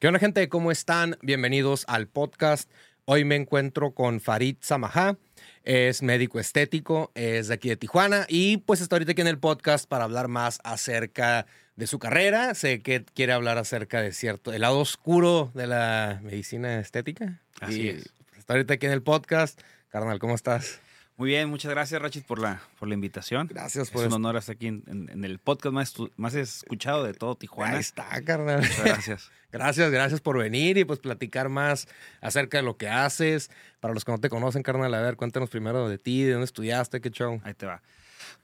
¿Qué onda, gente? ¿Cómo están? Bienvenidos al podcast. Hoy me encuentro con Farid Samajá. Es médico estético, es de aquí de Tijuana y pues está ahorita aquí en el podcast para hablar más acerca de su carrera. Sé que quiere hablar acerca de cierto, el lado oscuro de la medicina estética. Así y es. Está ahorita aquí en el podcast. Carnal, ¿cómo estás? Muy bien, muchas gracias, Rachid, por la, por la invitación. Gracias Es por un estar honor estar aquí en, en- en el podcast más, más escuchado de todo Tijuana. Ahí está, carnal. Muchas gracias. Gracias, gracias por venir y pues platicar más acerca de lo que haces. Para los que no te conocen, carnal, a ver, cuéntanos primero de ti, de dónde estudiaste, qué show. Ahí te va.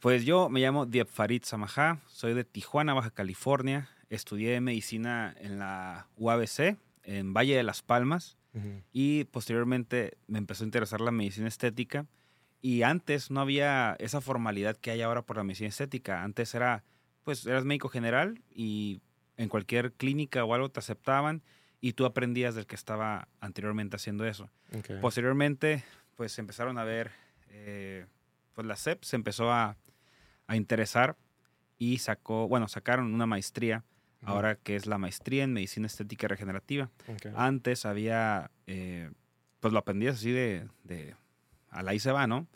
Pues yo me llamo Diep Farid Samajá, soy de Tijuana, Baja California. Estudié medicina en la UABC, en Valle de las Palmas, y posteriormente me empezó a interesar la medicina estética. Y antes no había esa formalidad que hay ahora por la medicina estética. Antes era, pues, eras médico general y en cualquier clínica o algo te aceptaban y tú aprendías del que estaba anteriormente haciendo eso. Posteriormente, pues empezaron a ver, eh, pues la CEP se empezó a, a interesar y sacó, bueno, sacaron una maestría, ahora que es la maestría en medicina estética regenerativa. Antes había, eh, pues lo aprendías así de, de a la y se va, ¿no?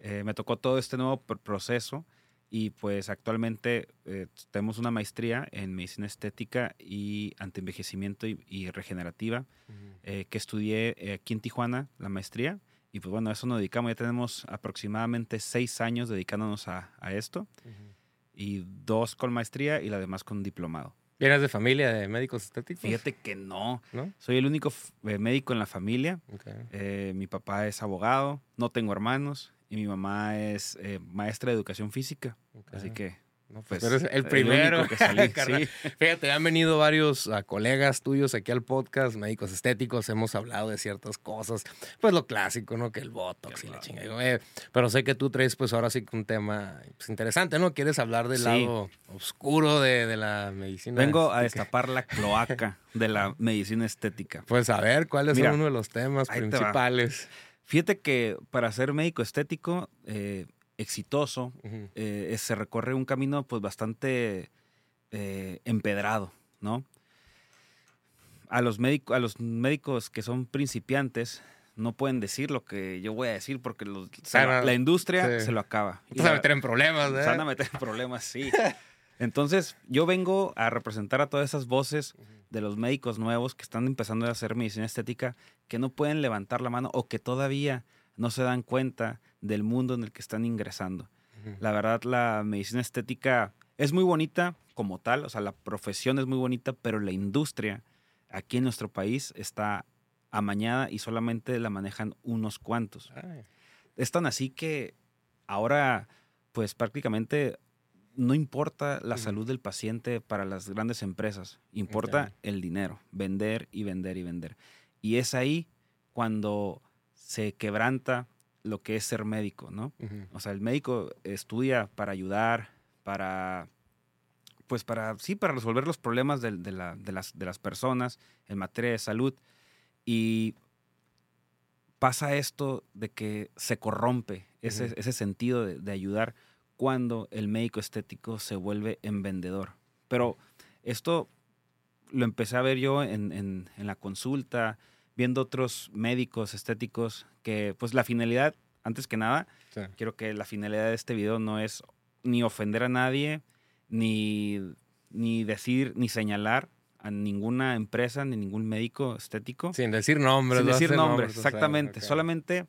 Eh, me tocó todo este nuevo pr- proceso y pues actualmente eh, tenemos una maestría en medicina estética y antienvejecimiento y, y regenerativa eh, que estudié aquí en Tijuana, la maestría. Y pues bueno, a eso nos dedicamos. Ya tenemos aproximadamente seis años dedicándonos a, a esto. Y dos con maestría y la demás con diplomado. ¿Vienes de familia de médicos estéticos? Fíjate que no. ¿No? Soy el único eh, médico en la familia. Eh, mi papá es abogado, no tengo hermanos. Y mi mamá es eh, maestra de educación física. Así que, No, pues, pues, eres el primero. que salí, sí. Fíjate, han venido varios ah, colegas tuyos aquí al podcast, médicos estéticos, hemos hablado de ciertas cosas, pues lo clásico, ¿no? Que el Botox y la chingada. Eh, pero sé que tú traes pues ahora sí que un tema pues, interesante, ¿no? Quieres hablar del Sí. lado oscuro de, de la medicina. vengo a destapar la cloaca de la medicina estética. Pues a ver, ¿cuáles Mira, son uno de los temas te principales? Fíjate que para ser médico estético eh, exitoso, eh, se recorre un camino pues bastante eh, empedrado, ¿no? A los, médico- a los médicos que son principiantes no pueden decir lo que yo voy a decir porque los- se Claro, la industria sí. se lo acaba. Vas a meter en problemas, se ¿eh? van a meter en problemas, sí. Entonces, yo vengo a representar a todas esas voces de los médicos nuevos que están empezando a hacer medicina estética, que no pueden levantar la mano o que todavía no se dan cuenta del mundo en el que están ingresando. La verdad, la medicina estética es muy bonita como tal, o sea, la profesión es muy bonita, pero la industria aquí en nuestro país está amañada y solamente la manejan unos cuantos. Ay, Es tan así que ahora, pues prácticamente no importa la salud del paciente para las grandes empresas, importa el dinero, vender y vender y vender. Y es ahí cuando se quebranta lo que es ser médico, ¿no? O sea, el médico estudia para ayudar, para, pues para, sí, para resolver los problemas de, la- de las, de las personas en materia de salud. Y pasa esto de que se corrompe ese, ese sentido de, de ayudar cuando el médico estético se vuelve en vendedor. Pero esto lo empecé a ver yo en, en- en la consulta, viendo otros médicos estéticos que, pues la finalidad, antes que nada, Sí. quiero que la finalidad de este video no es ni ofender a nadie, ni, ni decir, ni señalar a ninguna empresa, ni ningún médico estético. Sin decir nombres. Sin decir nombres, o sea, exactamente. Solamente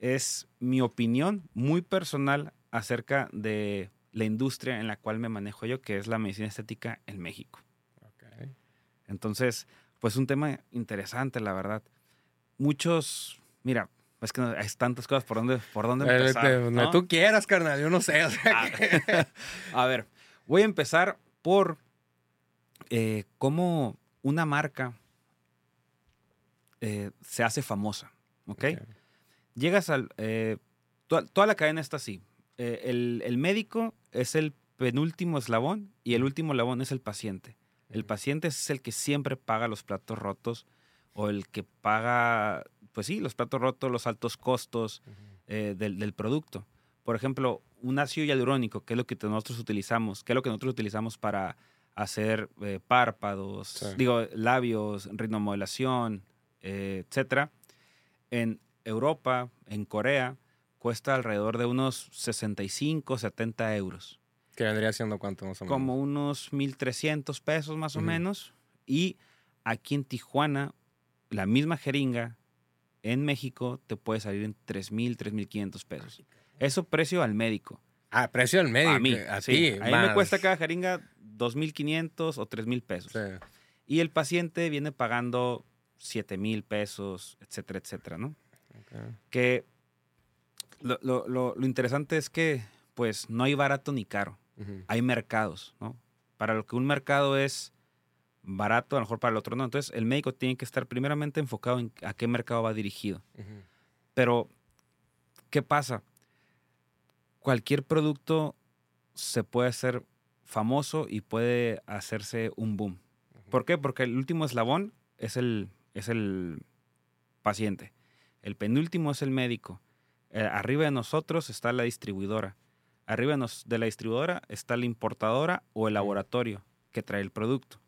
es mi opinión muy personal acerca de la industria en la cual me manejo yo, que es la medicina estética en México. Entonces, pues un tema interesante, la verdad. Muchos, mira, es que no- hay tantas cosas por donde, por dónde Eh, empezar. te- ¿no? tú quieras, carnal, yo no sé. o sea, Ah, que- a ver, voy a empezar por eh, cómo una marca eh, se hace famosa, ¿ok? Ok. Llegas al... eh, toda, toda la cadena está así. Eh, el, el médico es el penúltimo eslabón y el último eslabón es el paciente. El paciente es el que siempre paga los platos rotos o el que paga, pues sí, los platos rotos, los altos costos eh, del, del producto. Por ejemplo, un ácido hialurónico, que es lo que nosotros utilizamos, que es lo que nosotros utilizamos para hacer eh, párpados, Sí. digo, labios, rinomodelación, eh, etcétera. En Europa, en Corea, cuesta alrededor de unos 65, 70 euros. Que vendría siendo cuánto más o menos. Como unos 1.300 pesos más o menos. Y aquí en Tijuana, la misma jeringa en México te puede salir en 3.000, 3.500 pesos. Eso precio al médico. Ah, precio del médico. a mí, A sí. A mí me cuesta cada jeringa 2.500 o 3.000 pesos. Sí. Y el paciente viene pagando 7.000 pesos, etcétera, etcétera, ¿no? Que lo, lo- lo- lo interesante es que, pues, no hay barato ni caro. Hay mercados, ¿no? Para lo que un mercado es barato, a lo mejor para el otro no. Entonces, el médico tiene que estar primeramente enfocado en a qué mercado va dirigido. Pero, ¿qué pasa? Cualquier producto se puede hacer famoso y puede hacerse un boom. ¿Por qué? Porque el último eslabón es el, es el paciente. El penúltimo es el médico. Eh, arriba de nosotros está la distribuidora. Arriba de, nos- de la distribuidora está la importadora o el laboratorio que trae el producto.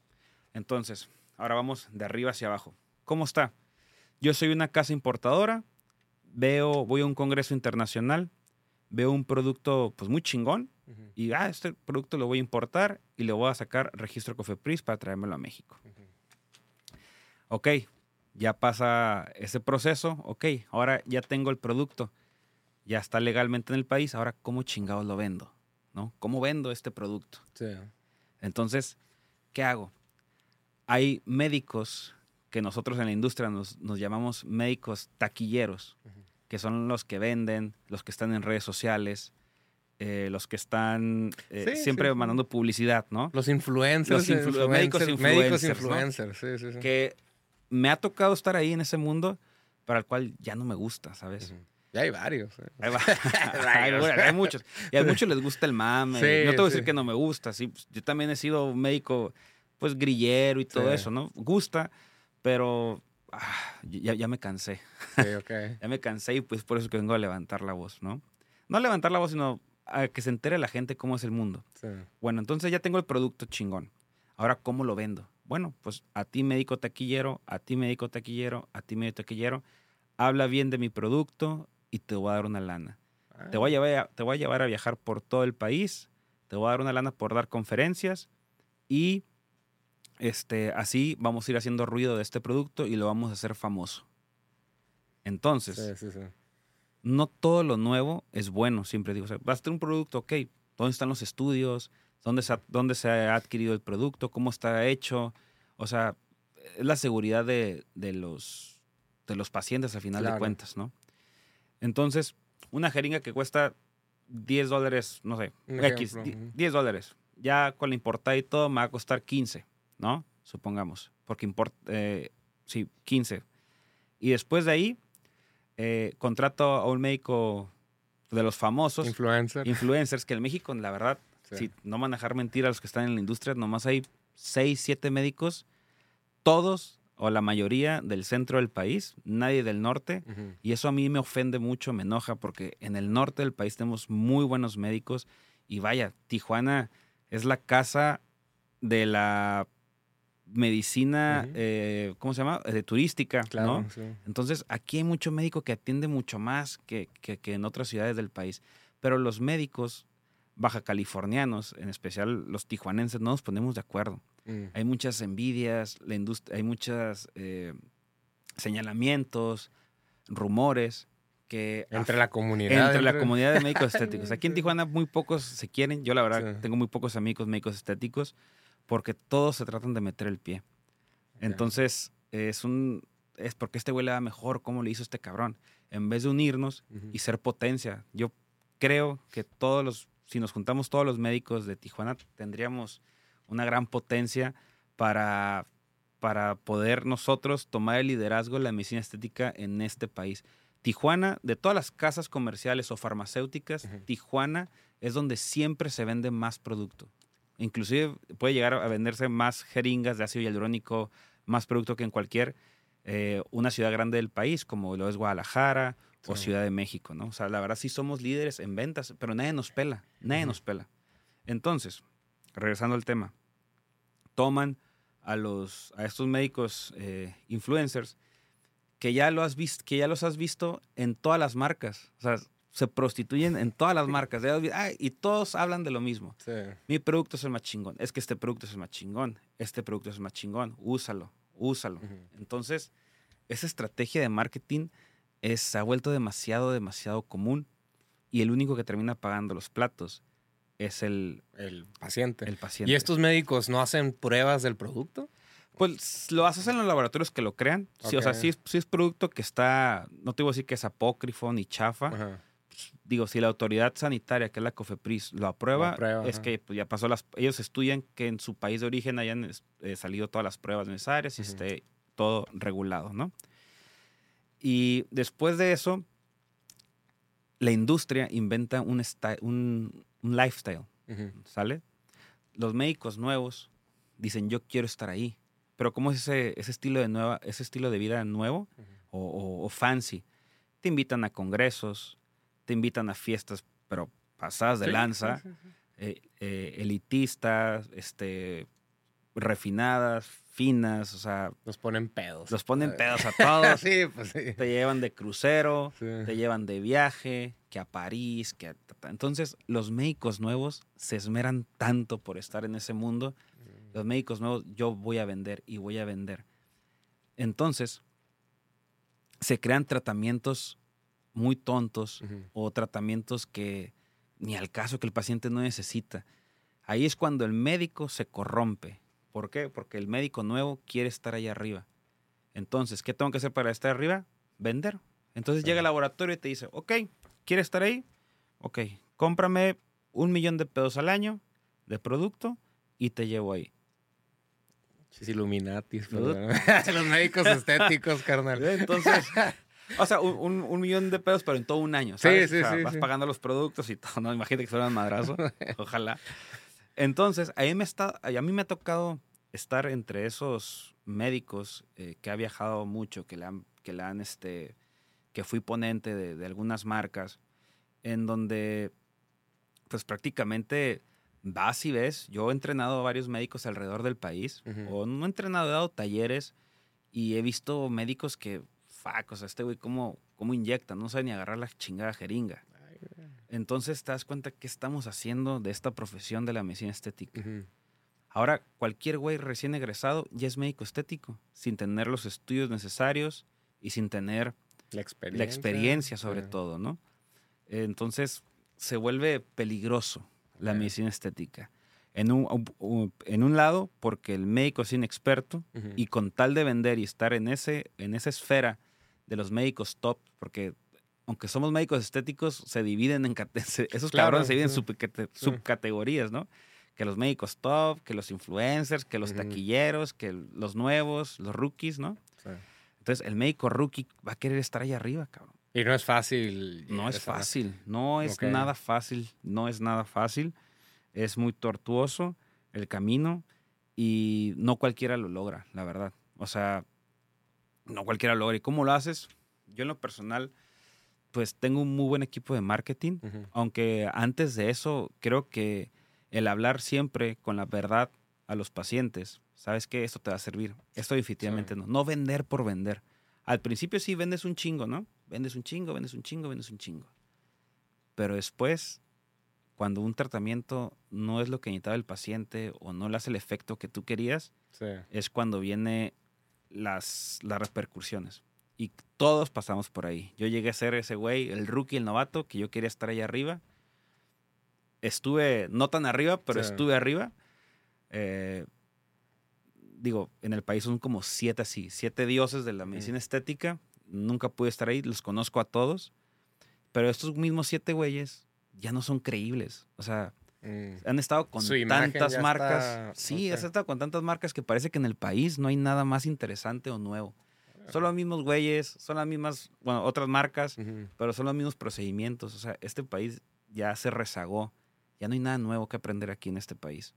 Entonces, ahora vamos de arriba hacia abajo. ¿Cómo está? Yo soy una casa importadora, veo, voy a un congreso internacional, veo un producto pues muy chingón y ah, este producto lo voy a importar y le voy a sacar registro Cofepris para traérmelo a México. Ok, ya pasa ese proceso, ok, ahora ya tengo el producto, ya está legalmente en el país, ahora cómo chingados lo vendo, ¿no? ¿Cómo vendo este producto? Sí. Entonces, ¿qué hago? Hay médicos que nosotros en la industria nos, nos llamamos médicos taquilleros, que son los que venden, los que están en redes sociales, eh, los que están eh, Sí, siempre sí, mandando publicidad, ¿no? Los influencers. Los influ- médicos Médicos influencers, ¿no? influencers, sí, sí, sí. Que me ha tocado estar ahí en ese mundo para el cual ya no me gusta, ¿sabes? Ujú. Ya hay varios. eh. Hay, Varios. hay muchos. Y a muchos les gusta el mame. Sí, no te voy a decir que no me gusta. Sí, pues, yo también he sido médico, pues grillero y todo eso, ¿no? Gusta, pero ah, ya, ya me cansé. Sí, ok. Ya me cansé y pues por eso que vengo a levantar la voz, ¿no? No a levantar la voz, sino a que se entere la gente cómo es el mundo. Bueno, entonces ya tengo el producto chingón. Ahora, ¿cómo lo vendo? Bueno, pues a ti médico taquillero, a ti médico taquillero, a ti médico taquillero, habla bien de mi producto y te voy a dar una lana. Te voy, a llevar a, te voy a llevar a viajar por todo el país, te voy a dar una lana por dar conferencias y este, así vamos a ir haciendo ruido de este producto y lo vamos a hacer famoso. Entonces, Sí, sí, sí. no todo lo nuevo es bueno, siempre digo. O sea, vas a tener un producto, ok, ¿dónde están los estudios? ¿Dónde se, ha, ¿Dónde se ha adquirido el producto? ¿Cómo está hecho? O sea, es la seguridad de, de los, de los pacientes al final de cuentas, ¿no? Entonces, una jeringa que cuesta 10 dólares, no sé, Un X, ejemplo, di- ujú. 10 dólares. Ya con la importada y todo me va a costar 15, ¿no? Supongamos. Porque importa, eh, sí, 15. Y después de ahí, eh, contrato a un médico de los famosos, Influencer. influencers, que en México, la verdad, Sí. si no manejar mentira a los que están en la industria, nomás hay 6, 7 médicos, todos o la mayoría del centro del país, nadie del norte. Y eso a mí me ofende mucho, me enoja, porque en el norte del país tenemos muy buenos médicos. Y vaya, Tijuana es la casa de la medicina, eh, ¿cómo se llama? De turística, Claro, ¿no? sí. Entonces, aquí hay mucho médico que atiende mucho más que, que- que en otras ciudades del país. Pero los médicos baja californianos, en especial los tijuanenses, no nos ponemos de acuerdo. Mm. Hay muchas envidias, la industria, hay muchos señalamientos, rumores que Entre la comunidad. entre la comunidad de médicos estéticos. Aquí en. Tijuana muy pocos se quieren. Yo la verdad Sí. tengo muy pocos amigos médicos estéticos porque todos se tratan de meter el pie. Ok. Entonces es un es porque este güey le da mejor, cómo le hizo este cabrón, en vez de unirnos Ujú. y ser potencia. Yo creo que todos los si nos juntamos todos los médicos de Tijuana tendríamos una gran potencia para para poder nosotros tomar el liderazgo de la medicina estética en este país. Tijuana, de todas las casas comerciales o farmacéuticas. Tijuana es donde siempre se vende más producto. Inclusive puede llegar a venderse más jeringas de ácido hialurónico, más producto que en cualquier eh, una ciudad grande del país, como lo es Guadalajara o. Ciudad de México, ¿no? O sea, la verdad sí somos líderes en ventas, pero nadie nos pela, nadie nos pela. Entonces, regresando al tema, toman a, los, a estos médicos eh, influencers que ya, lo has visto, que ya los has visto en todas las marcas. O sea, se prostituyen en todas las marcas. y todos hablan de lo mismo. Mi producto es el más chingón. Es que este producto es el más chingón. Este producto es el más chingón. Úsalo, úsalo. Entonces, esa estrategia de marketing es, se ha vuelto demasiado, demasiado común. Y el único que termina pagando los platos es el, el paciente. El paciente. ¿Y estos médicos no hacen pruebas del producto? Pues lo haces en los laboratorios que lo crean. Sí, o sea, si es, producto que está, no te voy a decir que es apócrifo ni chafa. Pues, digo, si la autoridad sanitaria, que es la COFEPRIS, lo aprueba, es que pues, ya pasó las... Ellos estudian que en su país de origen hayan eh, salido todas las pruebas necesarias y esté todo regulado, ¿no? Y después de eso, la industria inventa un, un, un lifestyle, ¿sale? Los médicos nuevos dicen, yo quiero estar ahí pero ¿cómo es ese, ese, estilo, de nueva, ese estilo de vida nuevo o, fancy? Te invitan a congresos, te invitan a fiestas, pero pasadas de lanza, eh, eh, elitistas, este, refinadas, finas, o sea... Los ponen pedos. Los ponen pedos a todos. sí, pues sí. Te llevan de crucero, te llevan de viaje, que a París, que a... Entonces, los médicos nuevos se esmeran tanto por estar en ese mundo los médicos nuevos, yo voy a vender y voy a vender. Entonces, se crean tratamientos muy tontos o tratamientos que ni al caso que el paciente no necesita. Ahí es cuando el médico se corrompe. ¿Por qué? Porque el médico nuevo quiere estar ahí arriba. Entonces, ¿qué tengo que hacer para estar arriba? Vender. Entonces llega al laboratorio y te dice, ok, ¿quieres estar ahí? Ok, cómprame un millón de pesos al año de producto y te llevo ahí. Illuminatis, los médicos estéticos, carnal. Entonces, o sea, un, millón de pesos, pero en todo un año, ¿sabes? Sí, sí, sí, vas pagando los productos y todo, ¿no? Imagínate que fueran madrazo, ojalá. Entonces, a mí, me está, a mí me ha tocado estar entre esos médicos eh, que ha viajado mucho, que le han, que le han, este, que fui ponente de, de algunas marcas, en donde, pues prácticamente vas y ves, yo he entrenado a varios médicos alrededor del país, o no he entrenado, he dado talleres y he visto médicos que, fuck, o sea, este güey cómo, cómo inyecta, no sabe ni agarrar la chingada jeringa. Entonces te das cuenta qué estamos haciendo de esta profesión de la medicina estética. Ahora, cualquier güey recién egresado ya es médico estético, sin tener los estudios necesarios y sin tener la experiencia, la experiencia sobre todo, ¿no? Entonces se vuelve peligroso la medicina estética. En un, en un lado, porque el médico es inexperto y con tal de vender y estar en, ese, en esa esfera de los médicos top, porque aunque somos médicos estéticos, se dividen en esos cabrones se dividen en subcategorías, ¿no? Que los médicos top, que los influencers, que los taquilleros, que los nuevos, los rookies, ¿no? Entonces, el médico rookie va a querer estar ahí arriba, cabrón. Y no es fácil. No es fácil, no es nada fácil, no es nada fácil. Es muy tortuoso el camino y no cualquiera lo logra, la verdad. O sea, no cualquiera lo logra. ¿Y cómo lo haces? Yo en lo personal, pues tengo un muy buen equipo de marketing, aunque antes de eso creo que el hablar siempre con la verdad a los pacientes, sabes que esto te va a servir. Esto definitivamente no. No vender por vender. Al principio sí vendes un chingo, ¿no? vendes un chingo, vendes un chingo, vendes un chingo. Pero después, cuando un tratamiento no es lo que necesitaba el paciente o no le hace el efecto que tú querías, es cuando vienen las, las repercusiones. Y todos pasamos por ahí. Yo llegué a ser ese güey, el rookie, el novato, que yo quería estar ahí arriba. Estuve, no tan arriba, pero estuve arriba. Eh, digo, en el país son como siete así, siete dioses de la medicina estética nunca pude estar ahí, los conozco a todos, pero estos mismos siete güeyes ya no son creíbles. O sea, mm. han estado con tantas marcas. Sí, han estado con tantas marcas que parece que en el país no hay nada más interesante o nuevo. Son los mismos güeyes, son las mismas, bueno, otras marcas, pero son los mismos procedimientos. O sea, este país ya se rezagó. Ya no hay nada nuevo que aprender aquí en este país.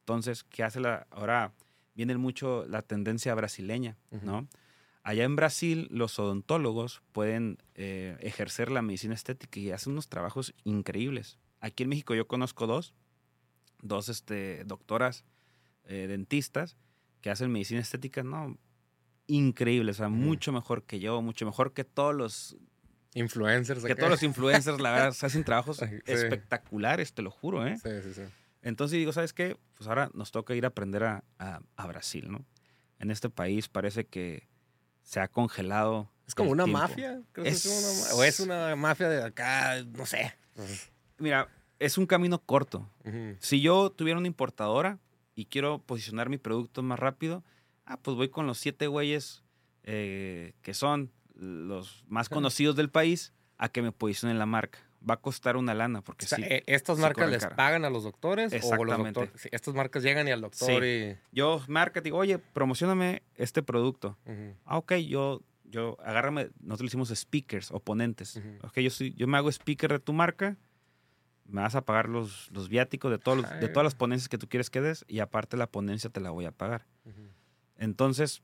Entonces, ¿qué hace la... Ahora viene mucho la tendencia brasileña, ¿no? Allá en Brasil, los odontólogos pueden eh, ejercer la medicina estética y hacen unos trabajos increíbles. Aquí en México yo conozco dos, dos este, doctoras eh, dentistas que hacen medicina estética, no, increíbles, o sea, mucho mejor que yo, mucho mejor que todos los influencers. Que todos los influencers, la verdad, hacen trabajos espectaculares, te lo juro, ¿eh? Sí, sí, sí. Entonces digo, ¿sabes qué? Pues ahora nos toca ir a aprender a, a, Brasil, ¿no? En este país parece que se ha congelado. Es como una mafia. o es una mafia de acá, no sé. Mira, es un camino corto. Si yo tuviera una importadora y quiero posicionar mi producto más rápido, ah, pues voy con los siete güeyes eh, que son los más conocidos del país a que me posicionen la marca va a costar una lana. Porque sí, eh, ¿Estas marcas les pagan a los doctores? Exactamente. O los estas marcas llegan y al doctor y... Yo, marca, digo, oye, promocioname este producto. Ah, ok, yo, yo, agárrame, nosotros le hicimos speakers, oponentes. Ok, yo, soy, yo me hago speaker de tu marca, me vas a pagar los, los viáticos de, todos de todas las ponencias que tú quieres que des y aparte la ponencia te la voy a pagar. Entonces,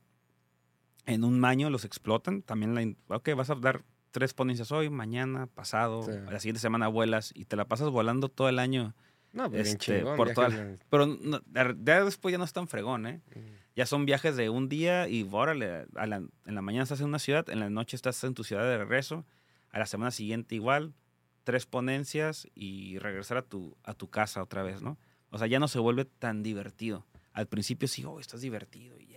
en un año los explotan. También la, ok, vas a dar tres ponencias hoy, mañana, pasado, la siguiente semana vuelas y te la pasas volando todo el año. No, pues este, por Pero ya después ya no es tan fregón, ¿eh? Ya son viajes de un día y órale, en la mañana estás en una ciudad, en la noche estás en tu ciudad de regreso, a la semana siguiente igual, tres ponencias y regresar a tu, a tu casa otra vez, ¿no? O sea, ya no se vuelve tan divertido. Al principio sí, oh, estás divertido y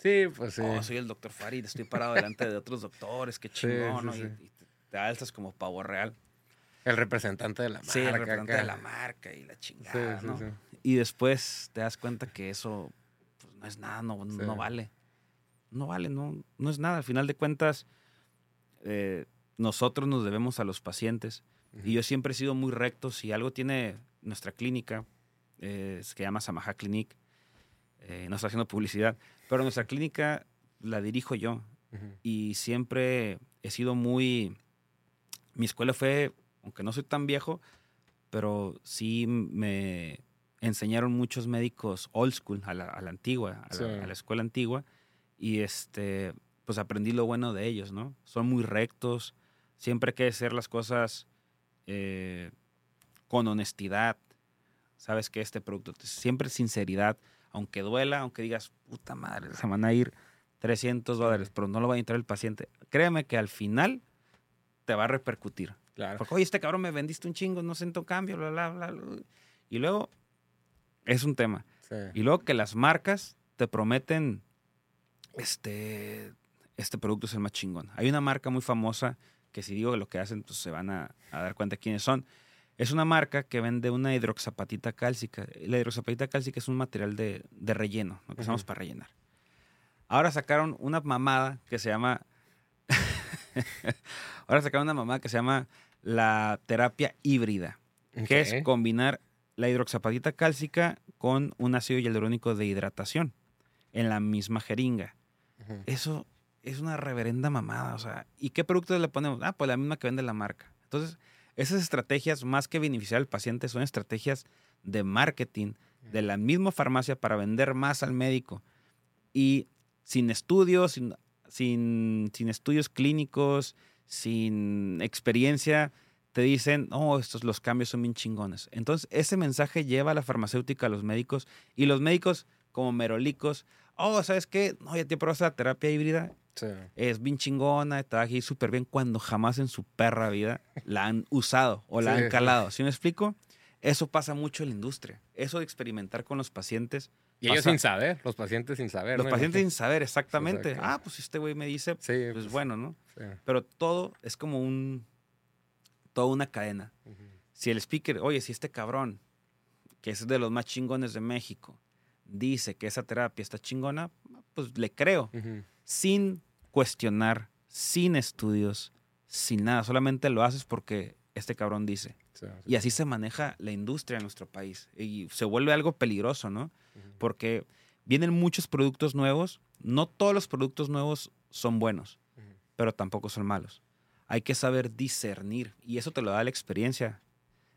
Sí, pues sí. Oh, soy el doctor Farid, estoy parado delante de otros doctores, qué chingón, ¿no? Y, te alzas como pavo real. El representante de la marca. Sí, el representante de la marca y la chingada, ¿no? Y después te das cuenta que eso pues, no es nada, no, no vale. No vale, no, no es nada. Al final de cuentas, eh, nosotros nos debemos a los pacientes. Y yo siempre he sido muy recto. Si algo tiene nuestra clínica, eh, que llama Samaha Clinic, eh, no está haciendo publicidad, pero nuestra clínica la dirijo yo. Y siempre he sido muy... Mi escuela fue, aunque no soy tan viejo, pero sí me enseñaron muchos médicos old school, a la, antigua, a, la, escuela antigua, y este, pues aprendí lo bueno de ellos, ¿no? Son muy rectos, siempre hay que hacer las cosas eh, con honestidad, sabes que este producto, siempre sinceridad, aunque duela, aunque digas, puta madre, se van a ir 300 dólares, pero no lo va a entrar el paciente. Créeme que al final te va a repercutir. Claro. Porque, oye, este cabrón me vendiste un chingo, no siento cambio, bla, bla, bla. Y luego, es un tema. Y luego que las marcas te prometen, este, este producto es el más chingón. Hay una marca muy famosa que si digo lo que hacen, pues se van a, a dar cuenta quiénes son. Es una marca que vende una hidroxapatita cálcica. La hidroxapatita cálcica es un material de, relleno, lo que usamos para rellenar. Ahora sacaron una mamada que se llama. Ahora sacaron una mamada que se llama la terapia híbrida, que es combinar la hidroxapatita cálcica con un ácido hialurónico de hidratación en la misma jeringa. Eso es una reverenda mamada. O sea, ¿y qué productos le ponemos? Ah, pues la misma que vende la marca. Entonces, esas estrategias, más que beneficiar al paciente, son estrategias de marketing de la misma farmacia para vender más al médico. Y sin estudios, sin, sin, estudios clínicos, sin experiencia, te dicen, oh, estos los cambios son bien chingones. Entonces, ese mensaje lleva a la farmacéutica, a los médicos, y los médicos, como merolicos, oh, ¿sabes qué? No, ya te probaste la terapia híbrida es bien chingona, está aquí súper bien cuando jamás en su perra vida la han usado o la han calado. ¿Sí me explico? Eso pasa mucho en la industria. Eso de experimentar con los pacientes. Y ellos sin saber, los pacientes sin saber. Los pacientes sin saber, exactamente. ah, pues este güey me dice, pues, pues, bueno, ¿no? Pero todo es como un, toda una cadena. Si el speaker, oye, si este cabrón, que es de los más chingones de México, dice que esa terapia está chingona, pues le creo sin cuestionar, sin estudios, sin nada. Solamente lo haces porque este cabrón dice. Y así se maneja la industria en nuestro país. Y se vuelve algo peligroso, ¿no? Porque vienen muchos productos nuevos. No todos los productos nuevos son buenos, pero tampoco son malos. Hay que saber discernir. Y eso te lo da la experiencia,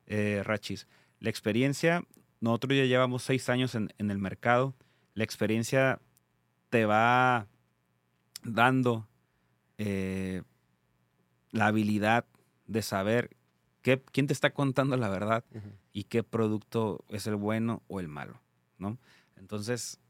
eh, Rachis. La experiencia, nosotros ya llevamos seis años en, en el mercado. La experiencia te va dando eh, la habilidad de saber qué, quién te está contando la verdad y qué producto es el bueno o el malo, ¿no? Entonces,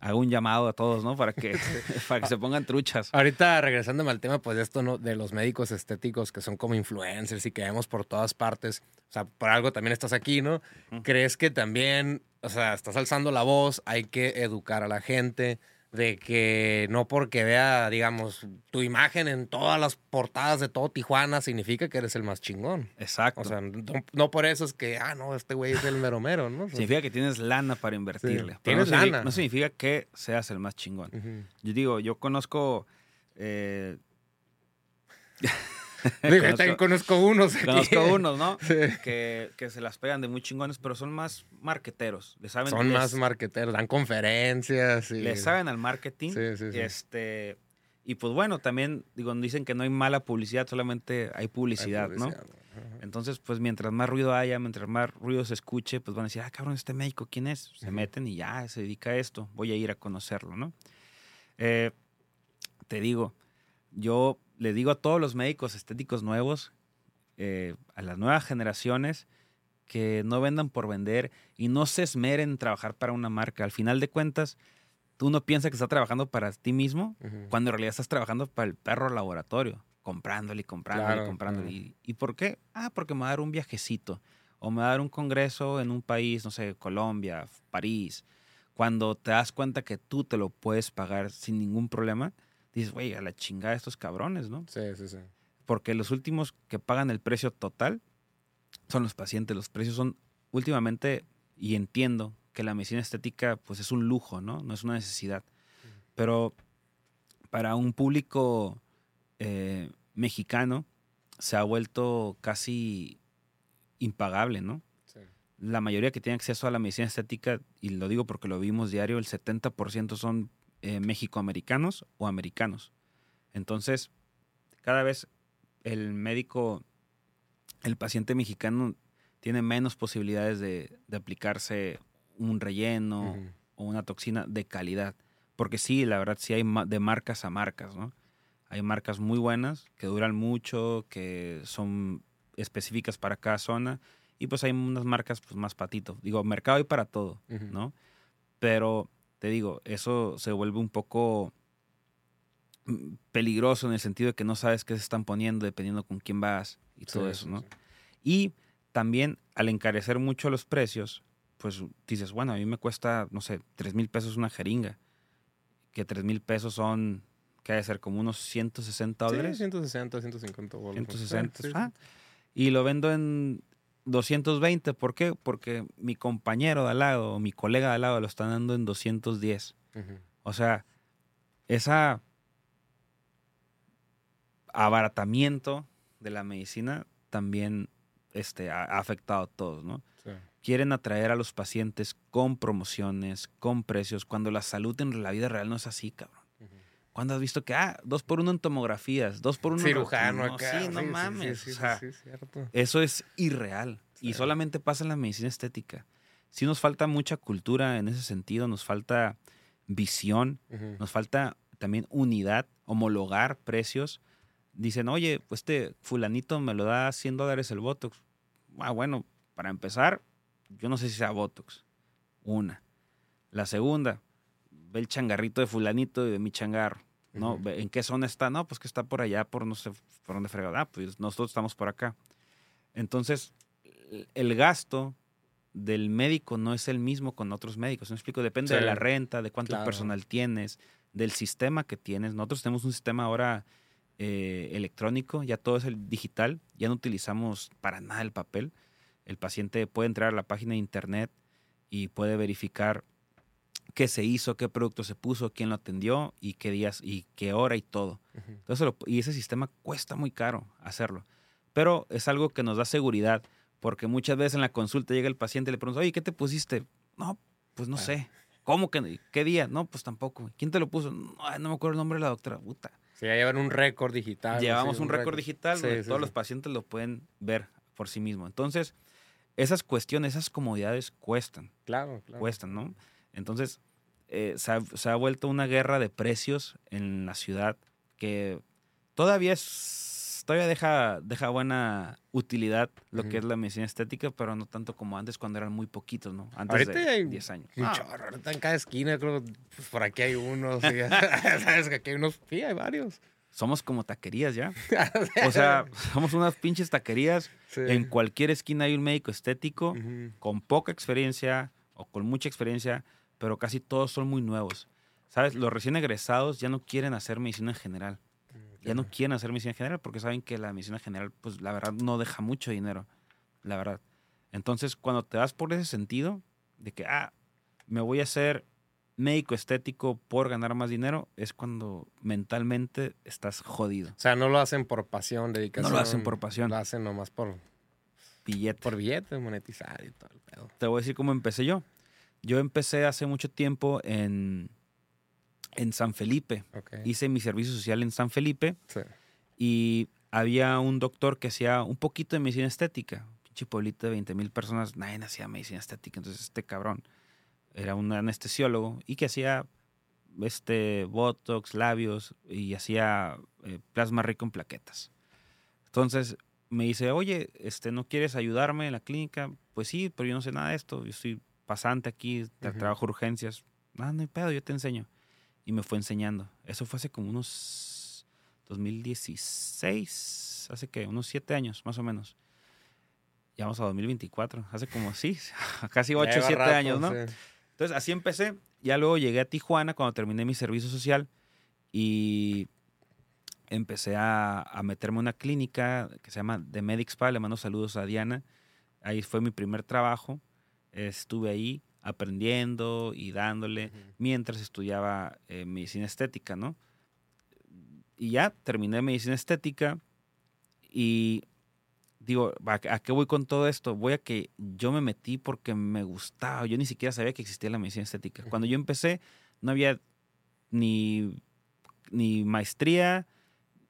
hago un llamado a todos, ¿no? Para que, para que se pongan truchas. Ahorita regresándome al tema, pues de esto, ¿no? De los médicos estéticos que son como influencers y que vemos por todas partes. O sea, por algo también estás aquí, ¿no? ¿Crees que también, o sea, estás alzando la voz, hay que educar a la gente? De que no porque vea, digamos, tu imagen en todas las portadas de todo Tijuana significa que eres el más chingón. Exacto. O sea, no, por eso es que, ah, no, este güey es el mero mero, ¿no? significa que tienes lana para invertirle. Tienes no lana. No significa que seas el más chingón. Yo digo, yo conozco... Eh, conozco, también conozco unos. Conozco unos, ¿no? Que, que, se las pegan de muy chingones, pero son más marqueteros. saben, son más marqueteros, dan conferencias. Y... Le saben al marketing. Sí, sí, sí. Este, y pues bueno, también digo, dicen que no hay mala publicidad, solamente hay publicidad, ¿no? Entonces, pues mientras más ruido haya, mientras más ruido se escuche, pues van a decir, ah, cabrón, este médico, ¿quién es? Se meten y ya, se dedica a esto, voy a ir a conocerlo, ¿no? Eh, te digo, yo le digo a todos los médicos estéticos nuevos, eh, a las nuevas generaciones, que no vendan por vender y no se esmeren en trabajar para una marca. Al final de cuentas, tú no piensas que estás trabajando para ti mismo, cuando en realidad estás trabajando para el perro laboratorio, comprándole y comprándole y comprándole. ¿Y, por qué? Ah, porque me va a dar un viajecito o me va a dar un congreso en un país, no sé, Colombia, París. Cuando te das cuenta que tú te lo puedes pagar sin ningún problema, dices, güey, a la chingada estos cabrones, ¿no? Sí, sí, sí. Porque los últimos que pagan el precio total son los pacientes. Los precios son últimamente, y entiendo que la medicina estética pues es un lujo, ¿no? No es una necesidad. Pero para un público eh, mexicano se ha vuelto casi impagable, ¿no? Sí. La mayoría que tiene acceso a la medicina estética, y lo digo porque lo vimos diario, el 70% son eh, mexicoamericanos o americanos. Entonces, cada vez el médico, el paciente mexicano tiene menos posibilidades de, aplicarse un relleno o una toxina de calidad. Porque sí, la verdad, sí hay de marcas a marcas, ¿no? Hay marcas muy buenas que duran mucho, que son específicas para cada zona. Y pues hay unas marcas pues, más patito. Digo, mercado hay para todo, ¿no? Pero te digo, eso se vuelve un poco mm, peligroso en el sentido de que no sabes qué se están poniendo dependiendo con quién vas y todo eso, ¿no? Y también al encarecer mucho los precios, pues dices, bueno, a mí me cuesta, no sé, 3 mil pesos una jeringa, que 3 mil pesos son, ¿qué debe ser? Como unos 160 dólares. Sí, 160, 150 dólares. 160, ah, y lo vendo en 220, ¿por qué? Porque mi compañero de al lado, o mi colega de al lado lo están dando en 210. O sea, esa abaratamiento de la medicina también este, ha, afectado a todos, ¿no? Quieren atraer a los pacientes con promociones, con precios, cuando la salud en la vida real no es así, cabrón. ¿Cuándo has visto que, ah, dos por uno en tomografías, dos por uno Cirujano en... Cirujano Sí, no mames. eso es irreal. Y solamente pasa en la medicina estética. Sí nos falta mucha cultura en ese sentido, nos falta visión, nos falta también unidad, homologar precios. Dicen, oye, pues este fulanito me lo da a 100 dólares el Botox. Ah, bueno, para empezar, yo no sé si sea Botox. Una. La segunda, ve el changarrito de fulanito y de mi changarro. ¿no? ¿En qué zona está? No, pues que está por allá, por no sé por dónde fregado. Ah, pues nosotros estamos por acá. Entonces, el gasto del médico no es el mismo con otros médicos. ¿Me explico? Depende de la renta, de cuánto personal tienes, del sistema que tienes. Nosotros tenemos un sistema ahora eh, electrónico, ya todo es el digital, ya no utilizamos para nada el papel. El paciente puede entrar a la página de internet y puede verificar qué se hizo, qué producto se puso, quién lo atendió y qué días y qué hora y todo. Entonces, y ese sistema cuesta muy caro hacerlo, pero es algo que nos da seguridad porque muchas veces en la consulta llega el paciente y le pregunta, oye, ¿qué te pusiste? No, pues no sé. ¿Cómo que? ¿Qué día? No, pues tampoco. ¿Quién te lo puso? No, no me acuerdo el nombre de la doctora. Puta. Sí, ya llevan un récord digital. Llevamos un, récord digital donde todos los pacientes lo pueden ver por sí mismos. Entonces, esas cuestiones, esas comodidades cuestan. Claro, claro. Cuestan, ¿no? Entonces, eh, se, ha, vuelto una guerra de precios en la ciudad que todavía es todavía deja, deja buena utilidad lo que es la medicina estética, pero no tanto como antes cuando eran muy poquitos, ¿no? Antes Ahorita de hay 10 años. Un Ah, chorro, ahorita en cada esquina, creo, pues por aquí hay unos, sí, sabes que aquí hay unos, sí, hay varios. somos como taquerías ya. O sea, somos unas pinches taquerías. Sí. En cualquier esquina hay un médico estético Ujú. con poca experiencia o con mucha experiencia, pero casi todos son muy nuevos. ¿Sabes? Los recién egresados ya no quieren hacer medicina en general. Ya no quieren hacer medicina general porque saben que la medicina general, pues la verdad, no deja mucho dinero. La verdad. Entonces, cuando te vas por ese sentido, de que, ah, me voy a hacer médico estético por ganar más dinero, es cuando mentalmente estás jodido. O sea, no lo hacen por pasión, dedicación. No lo hacen por pasión. Lo hacen nomás por, Billete. por billete, monetizar y todo el pedo. Te voy a decir cómo empecé yo. Yo empecé hace mucho tiempo en, en San Felipe. Ok. Hice mi servicio social en San Felipe Sí. y había un doctor que hacía un poquito de medicina estética. Pinche pueblito de 20 mil personas, nadie hacía medicina estética. Entonces este cabrón era un anestesiólogo y que hacía este botox, labios y hacía eh, plasma rico en plaquetas. Entonces me dice, oye, este, ¿no quieres ayudarme en la clínica? Pues sí, pero yo no sé nada de esto. Yo soy pasante aquí, trabajo urgencias. Ah, no hay pedo, yo te enseño. Y me fue enseñando. Eso fue hace como unos 2016, hace que unos siete años más o menos. Ya vamos a 2024, hace como sí, casi ocho, Lleva siete rato, años, ¿no? sí. Entonces así empecé. Ya luego llegué a Tijuana cuando terminé mi servicio social y empecé a, a meterme en una clínica que se llama The Medic Spa. Le mando saludos a Diana. Ahí fue mi primer trabajo. Estuve ahí aprendiendo y dándole mientras estudiaba eh, medicina estética, ¿no? Y ya terminé medicina estética y digo, ¿a, a qué voy con todo esto? Voy a que yo me metí porque me gustaba. Yo ni siquiera sabía que existía la medicina estética. Cuando yo empecé, no había ni, ni maestría.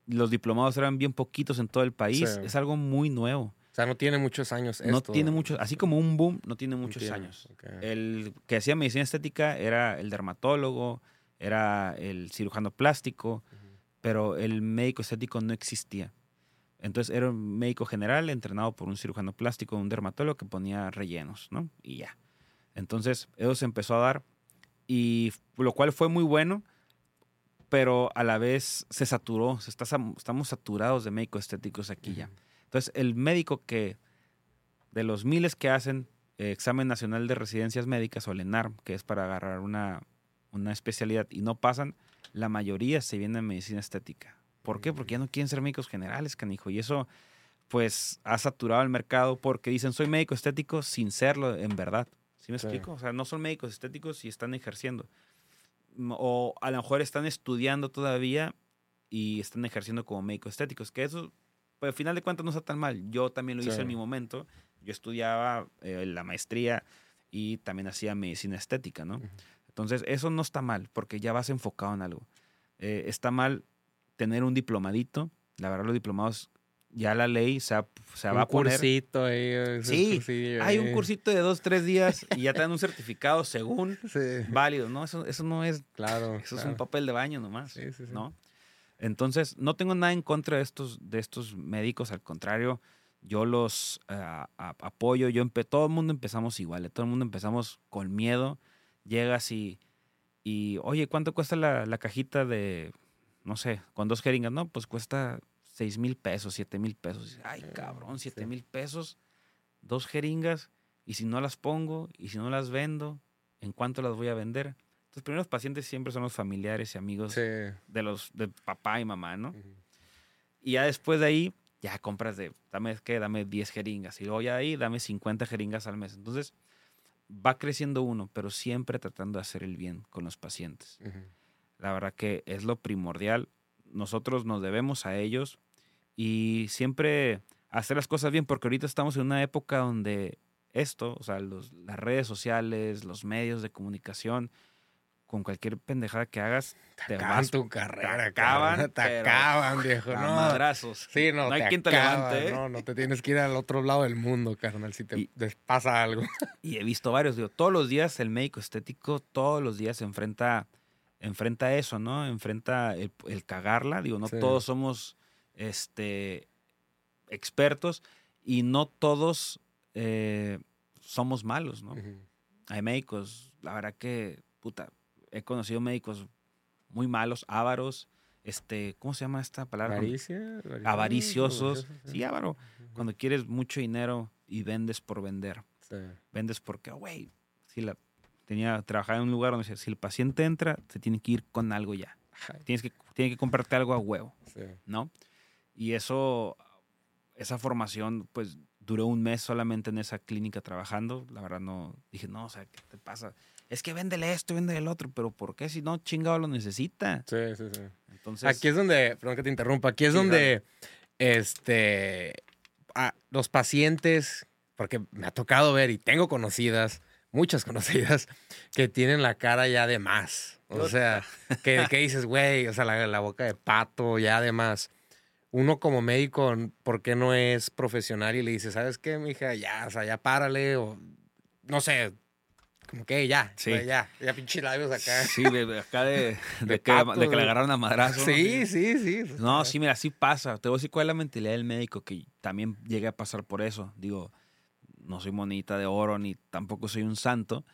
Los diplomados eran bien poquitos en todo el país. Sí. Es algo muy nuevo. O sea, no tiene muchos años No esto. tiene muchos, así como un boom, no tiene muchos años. El que hacía medicina estética era el dermatólogo, era el cirujano plástico, pero el médico estético no existía. Entonces era un médico general entrenado por un cirujano plástico, un dermatólogo que ponía rellenos, ¿no? Y ya. Entonces eso se empezó a dar y lo cual fue muy bueno, pero a la vez se saturó, se está, sam- estamos saturados de médicos estéticos aquí ya. Entonces el médico que de los miles que hacen eh, examen nacional de residencias médicas o el ENARM, que es para agarrar una, una especialidad y no pasan, la mayoría se viene en medicina estética. ¿Por qué? Porque ya no quieren ser médicos generales, canijo. Y eso, pues, ha saturado el mercado porque dicen, soy médico estético sin serlo en verdad. ¿Sí me Sí. explico? O sea, no son médicos estéticos y están ejerciendo. Mm, O a lo mejor están estudiando todavía y están ejerciendo como médicos estéticos. Que eso, pues, al final de cuentas no está tan mal. Yo también lo hice Sí. en mi momento. Yo estudiaba eh, la maestría y también hacía medicina estética, ¿no? Ujú. Entonces, eso no está mal, porque ya vas enfocado en algo. Eh, está mal tener un diplomadito. La verdad, los diplomados, ya la ley se, ha- se un va a poner. cursito ahí. es Sí, cursillo Hay un cursito de dos, tres días y ya te dan un certificado según Sí, válido. No, eso, eso no es. claro. Eso es claro. un papel de baño nomás. Sí, sí, sí. ¿no? Entonces, no tengo nada en contra de estos, de estos médicos, al contrario, yo los ah, a- apoyo. Yo empe- todo el mundo empezamos igual, eh, todo el mundo empezamos con miedo. Llegas y, y oye, ¿cuánto cuesta la, la cajita de, no sé, con dos jeringas? No, pues cuesta seis mil pesos, siete mil pesos. Ay, cabrón, siete sí. mil pesos, dos jeringas, y si no las pongo, y si no las vendo, ¿en cuánto las voy a vender? Los primeros pacientes siempre son los familiares y amigos Sí. de los de papá y mamá, ¿no? Ujú. Y ya después de ahí, ya compras de, dame, ¿qué? Dame 10 jeringas. Y luego ya de ahí, dame 50 jeringas al mes. Entonces, va creciendo uno, pero siempre tratando de hacer el bien con los pacientes. Ujú. La verdad que es lo primordial. Nosotros nos debemos a ellos y siempre hacer las cosas bien, porque ahorita estamos en una época donde esto, o sea, los- las redes sociales, los medios de comunicación, con cualquier pendejada que hagas, te Acaban vas tu carrera, acaban, cabrón, Te acaban, viejo. No, madrazos. Sí, no, No hay te quien te acaban, levante, ¿eh? No, no te tienes que ir al otro lado del mundo, carnal, si te Y- te pasa algo. Y he visto varios, digo, todos los días el médico estético, todos los días se enfrenta, enfrenta eso, ¿no? Enfrenta el, el cagarla, digo, no Sí. todos somos este, expertos y no todos eh, somos malos, ¿no? Hay médicos, la verdad que, puta, he conocido médicos muy malos, ávaros, este, ¿cómo se llama esta palabra? Avaricia, Avariciosos. avaricioso, Sí, avaro. Cuando quieres mucho dinero y vendes por vender. Sí. Vendes porque, güey, si la tenía trabajaba en un lugar donde si el paciente entra, se tiene que ir con algo ya. Ay, Tienes que, tiene que comprarte algo a huevo, sí. ¿no? Y eso, esa formación, pues duró un mes solamente en esa clínica trabajando. La verdad no, dije, no, o sea, ¿qué te pasa? Es que véndele esto, véndele el otro, pero ¿por qué? Si no, chingado lo necesita. Sí, sí, sí. Entonces, Aquí es donde, perdón que te interrumpa, aquí es donde este, a los pacientes, porque me ha tocado ver y tengo conocidas, muchas conocidas, que tienen la cara ya de más. O sea, que, que dices, güey, o sea, la, la boca de pato, ya de más. Uno como médico, ¿por qué no es profesional y le dice, ¿sabes qué, mija? Ya, o sea, ya párale, o no sé, como que ya, Sí. ya, ya pinche labios acá. sí, de, de acá de, de que, pato, de que le agarraron a madrazo. ¿no? Sí, sí, sí. No, sí, mira, sí pasa. Te voy a decir cuál es la mentalidad del médico, que también llegué a pasar por eso. Digo, no soy monita de oro ni tampoco soy un santo.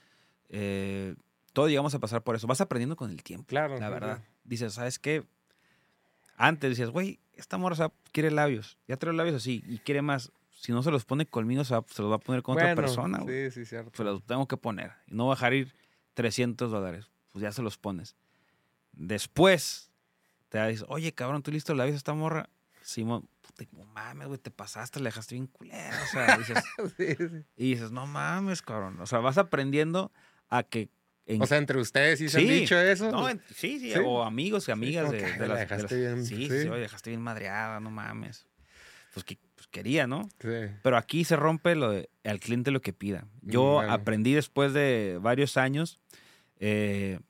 Eh, todos llegamos a pasar por eso. Vas aprendiendo con el tiempo, Claro. la verdad. Dices, ¿sabes qué? Antes decías, güey, esta morra quiere labios. Ya trae los labios así y quiere más. Si no se los pone conmigo, se, va- se los va a poner con otra Bueno, persona. güey. Sí, sí, cierto. Se los tengo que poner. Y no va a dejar ir 300 dólares. Pues ya se los pones. Después, te dices, oye, cabrón, ¿tú listo labios a esta morra? Simón, puta, no mames, güey, te pasaste, le dejaste bien culera. O sea, dices, Sí, sí. y dices, no mames, cabrón. O sea, vas aprendiendo a que... en- O sea, entre ustedes sí se han dicho eso. no, en- sí, sí, o amigos y amigas de, de la las, de dejaste las- bien, sí, sí. sí, oye, dejaste bien madreada, no mames. Pues que pues quería, ¿no? Sí. Pero aquí se rompe lo de- al cliente lo que pida. Yo Mm, Bueno. aprendí después de varios años eh,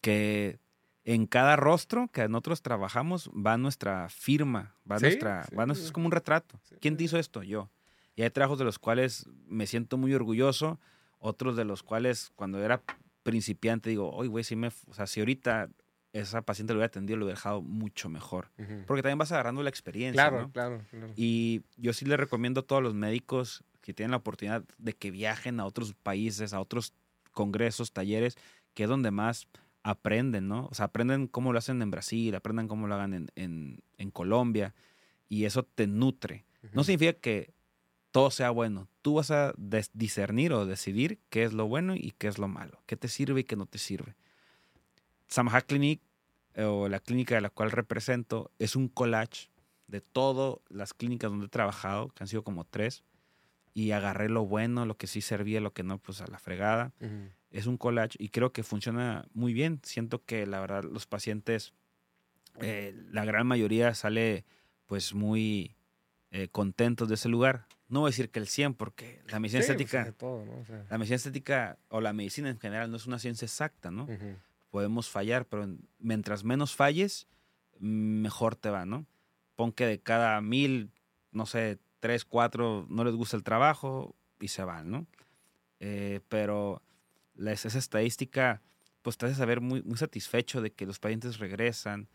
que en cada rostro que nosotros trabajamos va nuestra firma, va Sí, nuestra, sí, va nuestro- es como un retrato. ¿Quién te hizo esto? Yo. Y hay trabajos de los cuales me siento muy orgulloso, otros de los cuales cuando era principiante digo, oye, güey, si me, o sea, si ahorita esa paciente lo hubiera atendido, lo hubiera dejado mucho mejor. Porque también vas agarrando la experiencia. Claro, ¿no? claro, claro. Y yo sí le recomiendo a todos los médicos que tienen la oportunidad de que viajen a otros países, a otros congresos, talleres, que es donde más aprenden, ¿no? O sea, aprenden cómo lo hacen en Brasil, aprendan cómo lo hagan en, en- en Colombia, y eso te nutre. No significa que todo sea bueno. Tú vas a discernir o decidir qué es lo bueno y qué es lo malo, qué te sirve y qué no te sirve. Samaha Clinic, eh, o la clínica de la cual represento, es un collage de todas las clínicas donde he trabajado, que han sido como tres, y agarré lo bueno, lo que sí servía, lo que no, pues a la fregada. Ujú. Es un collage y creo que funciona muy bien. Siento que la verdad los pacientes, eh, la gran mayoría sale pues muy eh, contentos de ese lugar. No voy a decir que el 100 porque la medicina Sí, pues, estética, de todo, ¿no? O sea, la medicina estética o la medicina en general no es una ciencia exacta, ¿no? ujú. Podemos fallar, pero en- mientras menos falles, mejor te va, ¿no? Pon que de cada mil, no sé, tres, cuatro no les gusta el trabajo y se van, ¿no? Eh, pero esa estadística, pues te hace saber muy, muy satisfecho de que los pacientes regresan.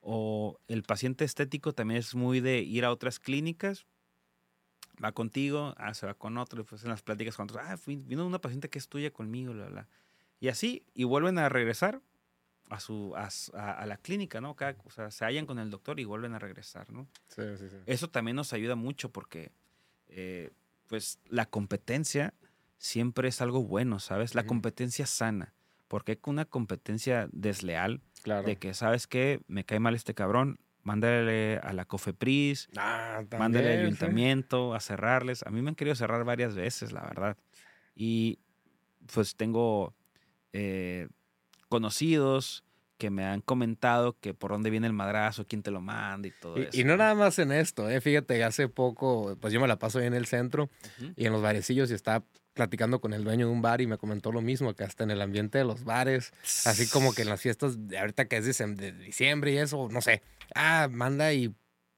O el paciente estético también es muy de ir a otras clínicas, va contigo, ah, se va con otro, y pues en las pláticas con otros, ah, vino una paciente que es tuya conmigo, bla, bla. Y así, y vuelven a regresar a, su, a, la clínica, ¿no? Cada- o sea, se hallan con el doctor y vuelven a regresar, ¿no? Sí, sí, sí. Eso también nos ayuda mucho porque, eh, pues, la competencia siempre es algo bueno, ¿sabes? La competencia sana. Porque con una competencia desleal, Claro. de que, ¿sabes qué? Me cae mal este cabrón, mándale a la COFEPRIS, Ah, mándale al ayuntamiento a cerrarles. A mí me han querido cerrar varias veces, la verdad. Y pues tengo eh, conocidos que me han comentado que por dónde viene el madrazo, quién te lo manda y todo eso. Y, y no nada más en esto, ¿eh? Fíjate, hace poco, pues yo me la paso ahí en el centro y en los barecillos y estaba platicando con el dueño de un bar y me comentó lo mismo, que hasta en el ambiente de los bares, así como que en las fiestas, de ahorita que es de diciembre y eso, no sé, ah, manda y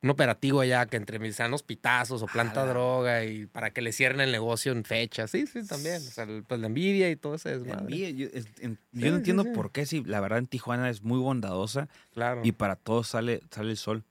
un operativo allá que entre mis sanos pitazos o planta droga y para que le cierren el negocio en fecha. Sí, sí, también. O sea, pues la envidia y todo eso es envidia, yo, es- en- Sí, yo no sí, entiendo sí. por qué, si la verdad en Tijuana es muy bondadosa Claro. y para todos sale, sale el sol.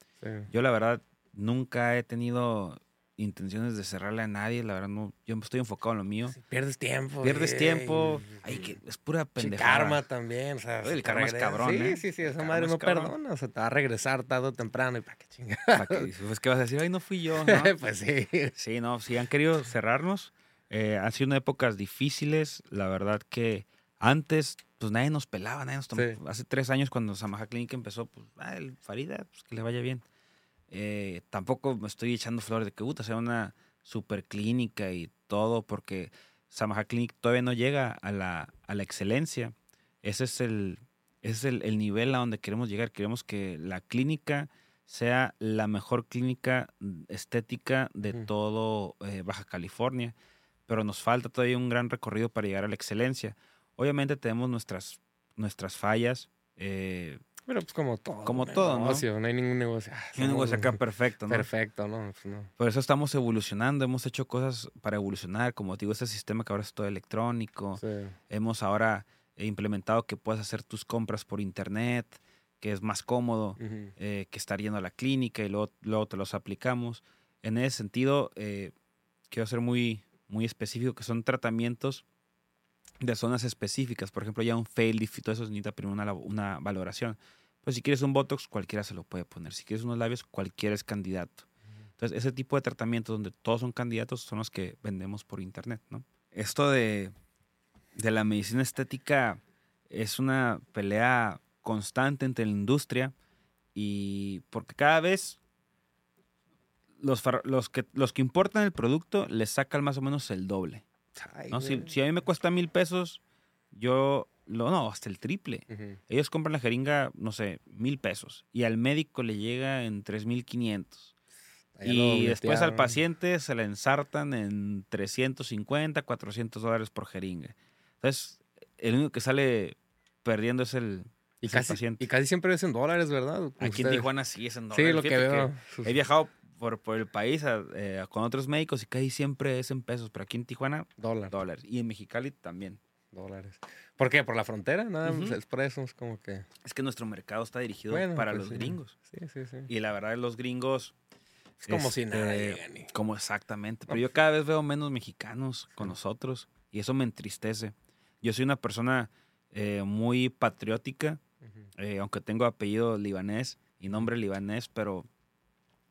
Yo la verdad nunca he tenido intenciones de cerrarle a nadie, la verdad no, yo estoy enfocado en lo mío. pierdes tiempo. Pierdes güey. tiempo, ay, que es pura pendejada. karma también, o sea, Oye, el se karma es cabrón, Sí, ¿eh? sí, sí, El esa madre no perdona, o sea, te va a regresar tarde o temprano y para qué chinga. ¿Para qué? Pues, ¿qué vas a decir? Ay, no fui yo, ¿no? pues sí. Sí, no, sí han querido cerrarnos. Eh, han sido épocas difíciles. La verdad que antes, pues nadie nos pelaba, nadie nos tomaba. Sí. Hace tres años cuando Samaja Clinic empezó, pues, ah, el Farida, pues que le vaya bien. Eh, tampoco me estoy echando flores de que puta sea una super clínica y todo, porque Samaja Clinic todavía no llega a la, a la excelencia. Ese es el, ese es el, el nivel a donde queremos llegar. Queremos que la clínica sea la mejor clínica estética de Mm. todo eh, Baja California, pero nos falta todavía un gran recorrido para llegar a la excelencia. Obviamente tenemos nuestras, nuestras fallas. eh, Pero pues como todo. Como todo, ¿no? negocio, ¿no? hay ningún negocio. ah, y un negocio acá perfecto, ¿no? Perfecto, ¿no? Pues no. Por eso estamos evolucionando, hemos hecho cosas para evolucionar, como te digo, este sistema que ahora es todo electrónico. Sí. Hemos ahora implementado que puedas hacer tus compras por internet, que es más cómodo Ujú. eh, que estar yendo a la clínica y luego, luego te los aplicamos. En ese sentido, eh, quiero ser muy, muy específico, que son tratamientos de zonas específicas. Por ejemplo, ya un fail y todo eso necesita primero una, una valoración. Pues si quieres un Botox, cualquiera se lo puede poner. Si quieres unos labios, cualquiera es candidato. Entonces, ese tipo de tratamientos donde todos son candidatos son los que vendemos por internet, ¿no? Esto de, de la medicina estética es una pelea constante entre la industria y porque cada vez los, los, que, los que importan el producto les sacan más o menos el doble. Ay, ¿no? Si, si a mí me cuesta mil pesos, yo, lo, no, hasta el triple. Ellos compran la jeringa, no sé, mil pesos y al médico le llega en tres mil quinientos. Y después al dobletearon. paciente se la ensartan en 350, 400 dólares por jeringa. Entonces, el único que sale perdiendo es el, Y es el paciente. y casi siempre es en dólares, ¿verdad? Aquí en. Tijuana sí es en Sí, dólares. lo que veo. He viajado por, por el país a- eh, con otros médicos y casi siempre es en pesos, pero aquí en Tijuana, Dólar. dólares. Y en Mexicali también. Dólares. ¿Por qué? ¿Por la frontera? Nada, eso, es como que... Es que nuestro mercado está dirigido Bueno, para pues los sí. gringos. Sí, sí, sí. Y la verdad, los gringos Es como si nada Este, llegan y- Como exactamente. Pero yo cada vez veo menos mexicanos con nosotros y eso me entristece. Yo soy una persona eh, muy patriótica, eh, aunque tengo apellido libanés y nombre libanés, pero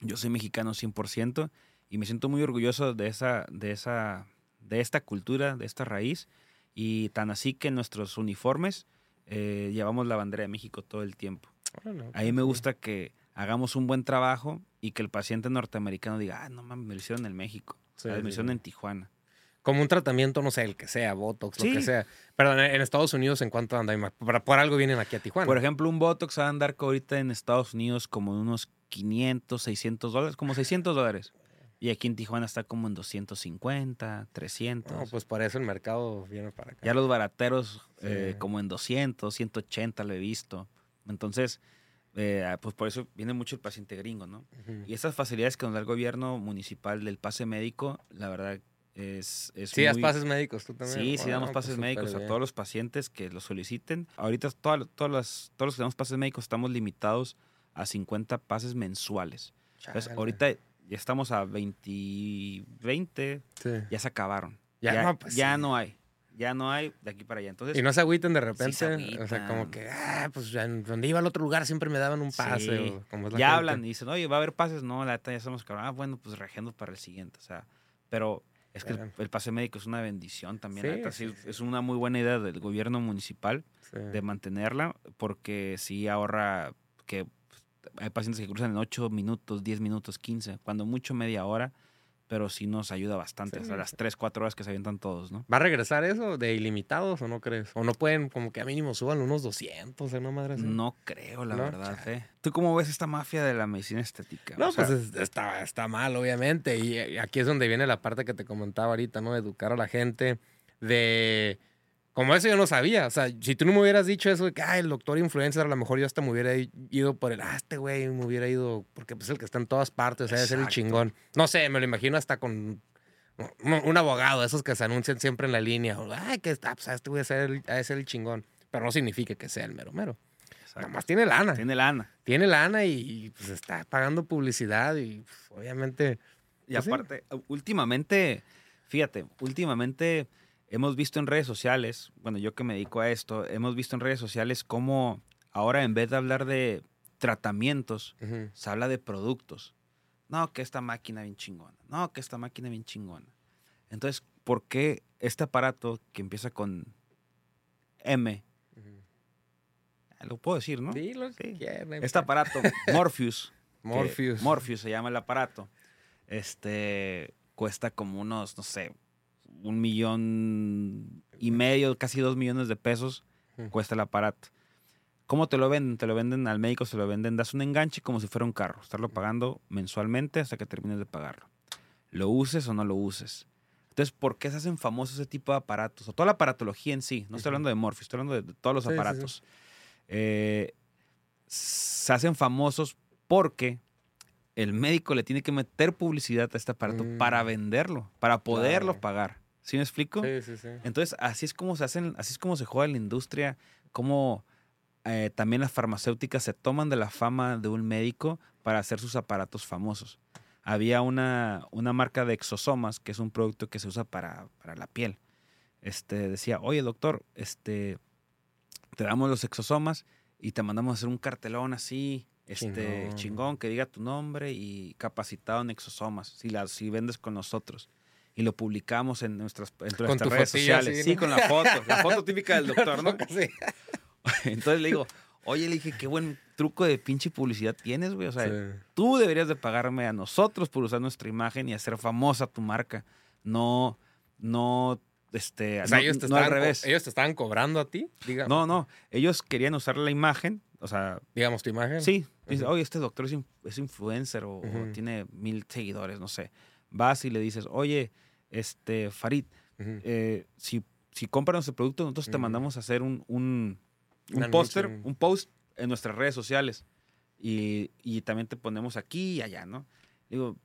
yo soy mexicano 100% y me siento muy orgulloso de esa, de esa, de esta cultura, de esta raíz y tan así que en nuestros uniformes eh, llevamos la bandera de México todo el tiempo. Órale, Ahí ok, me gusta que hagamos un buen trabajo y que el paciente norteamericano diga, ah, no mames, me lo hicieron en México, Sí, ¿sabes? me lo hicieron en Tijuana. Como un tratamiento, no sé, el que sea, Botox, lo que sea. Pero en, Estados Unidos, ¿en cuánto anda? Por, por algo vienen aquí a Tijuana. Por ejemplo, un Botox va a andar ahorita en Estados Unidos como en unos 500, 600 dólares, como 600 dólares. Y aquí en Tijuana está como en 250, 300. No, pues por eso el mercado viene para acá. Ya los barateros eh, como en 200, 180 lo he visto. Entonces, eh, pues por eso viene mucho el paciente gringo, ¿no? Y esas facilidades que nos da el gobierno municipal del pase médico, la verdad es, es Sí, das muy- pases médicos tú también. Sí, sí damos pases médicos a todos los pacientes que lo soliciten. Ahorita todas, todas las, todos los que damos pases médicos estamos limitados a 50 pases mensuales. Entonces, ahorita ya estamos a 20, 20, Sí. ya se acabaron. Ya, Ya, no, pues ya sí. no hay. Ya no hay de aquí para allá. Entonces, Y no se agüiten de se repente. o sea, como que, ah, pues donde iba al otro lugar siempre me daban un pase. Sí. o como es la ya gente. hablan y dicen, oye, va a haber pases. No, la neta ya estamos cabrón. Ah, bueno, pues regiendo para el siguiente. O sea, pero es que el, pase médico es una bendición también. la Sí, neta, sí, sí, sí. Es una muy buena idea del gobierno municipal de mantenerla porque sí ahorra que hay pacientes que cruzan en 8 minutos, 10 minutos, 15, cuando mucho media hora, pero sí nos ayuda bastante, Sí, hasta las sí. 3, 4 horas que se avientan todos, ¿no? ¿Va a regresar eso de ilimitados o no crees? O no pueden, como que a mínimo suban unos 200, ¿eh? No madre así. No creo, la No, verdad, chale. ¿eh? ¿Tú cómo ves esta mafia de la medicina estética? No, O sea, pues es- está, está mal, obviamente. Y aquí es donde viene la parte que te comentaba ahorita, ¿no? Educar a la gente de... Como eso yo no sabía. O sea, si tú no me hubieras dicho eso de que, ah, el doctor influencer, a lo mejor yo hasta me hubiera ido por el, ah, este güey me hubiera ido, porque pues el que está en todas partes, o sea, ser el Exacto. chingón. No sé, me lo imagino hasta con un, un abogado, esos que se anuncian siempre en la línea. o, Ay, que está, pues este güey ser el, el chingón. Pero no significa que sea el mero mero. Nomás tiene lana. Tiene lana. Tiene lana y, pues está pagando publicidad y pues, obviamente. Y Pues sí. aparte, últimamente, fíjate, últimamente hemos visto en redes sociales, bueno, yo que me dedico a esto, hemos visto en redes sociales cómo ahora en vez de hablar de tratamientos, se habla de productos. No, que esta máquina bien chingona. No, que esta máquina bien chingona. Entonces, ¿por qué este aparato que empieza con M, ah, lo puedo decir, ¿no? Sí. si quieren. Este aparato, Morpheus, Morpheus. Morpheus se llama el aparato. Este cuesta como unos, no sé, un millón y medio, casi dos millones de pesos cuesta el aparato. ¿Cómo te lo venden? Te lo venden al médico, se lo venden, das un enganche como si fuera un carro, estarlo pagando mensualmente hasta que termines de pagarlo. Lo uses o no lo uses. Entonces, ¿por qué se hacen famosos ese tipo de aparatos? O toda la aparatología en sí. No estoy hablando de Morpheus, estoy hablando de, de todos los Sí, sí, sí. aparatos. Eh, se hacen famosos porque el médico le tiene que meter publicidad a este aparato Mm. para venderlo, para poderlo Claro. pagar. ¿Sí me explico? Sí, sí, sí. Entonces, así es como se hacen, así es como se juega la industria, como eh, también las farmacéuticas se toman de la fama de un médico para hacer sus aparatos famosos. Había una, una marca de exosomas, que es un producto que se usa para, para la piel. Este, decía, oye doctor, este, te damos los exosomas y te mandamos a hacer un cartelón así, este, Chingón. chingón, que diga tu nombre y capacitado en exosomas, si, las, si vendes con nosotros. Y lo publicamos en nuestras, en nuestras redes sociales. sí, ¿no? con la foto, la foto típica del doctor, ¿no? Sí. Entonces le digo, oye, le dije, qué buen truco de pinche publicidad tienes, güey. O sea, Sí. tú deberías de pagarme a nosotros por usar nuestra imagen y hacer famosa tu marca. No, no, este, O sea, no, ellos te, no al estaban, co- revés. ellos te estaban cobrando a ti, diga, No, no, ellos querían usar la imagen, o sea, digamos tu imagen. sí, dice, oye, este doctor es, es influencer o, tiene mil seguidores, no sé. Vas y le dices, oye, este, Farid, Ujú. eh, si, si compran nuestro producto, nosotros te Ujú. mandamos a hacer un, un, Un póster, un post en nuestras redes sociales. Y, y también te ponemos aquí y allá, ¿no? Digo,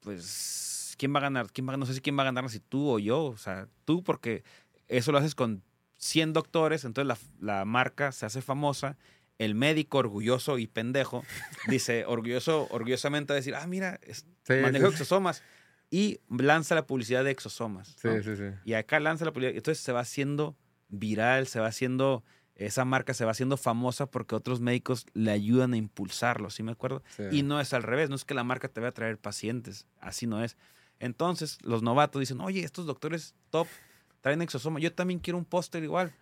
pues, ¿quién va a ganar? ¿Quién va no sé si quién va a ganar, si tú o yo. O sea, tú porque eso lo haces con 100 doctores, entonces la, la marca se hace famosa. El médico orgulloso y pendejo dice, orgulloso, orgullosamente a decir, ah, mira, Sí, manejo sí, exosomas. Y lanza la publicidad de exosomas. sí, ¿no? sí, sí. Y acá lanza la publicidad. Entonces se va haciendo viral, se va haciendo, esa marca se va haciendo famosa porque otros médicos le ayudan a impulsarlo, ¿sí me acuerdo? Sí. Y no es al revés, no es que la marca te vaya a traer pacientes, así no es. Entonces los novatos dicen, oye, estos doctores top traen exosoma, yo también quiero un póster igual.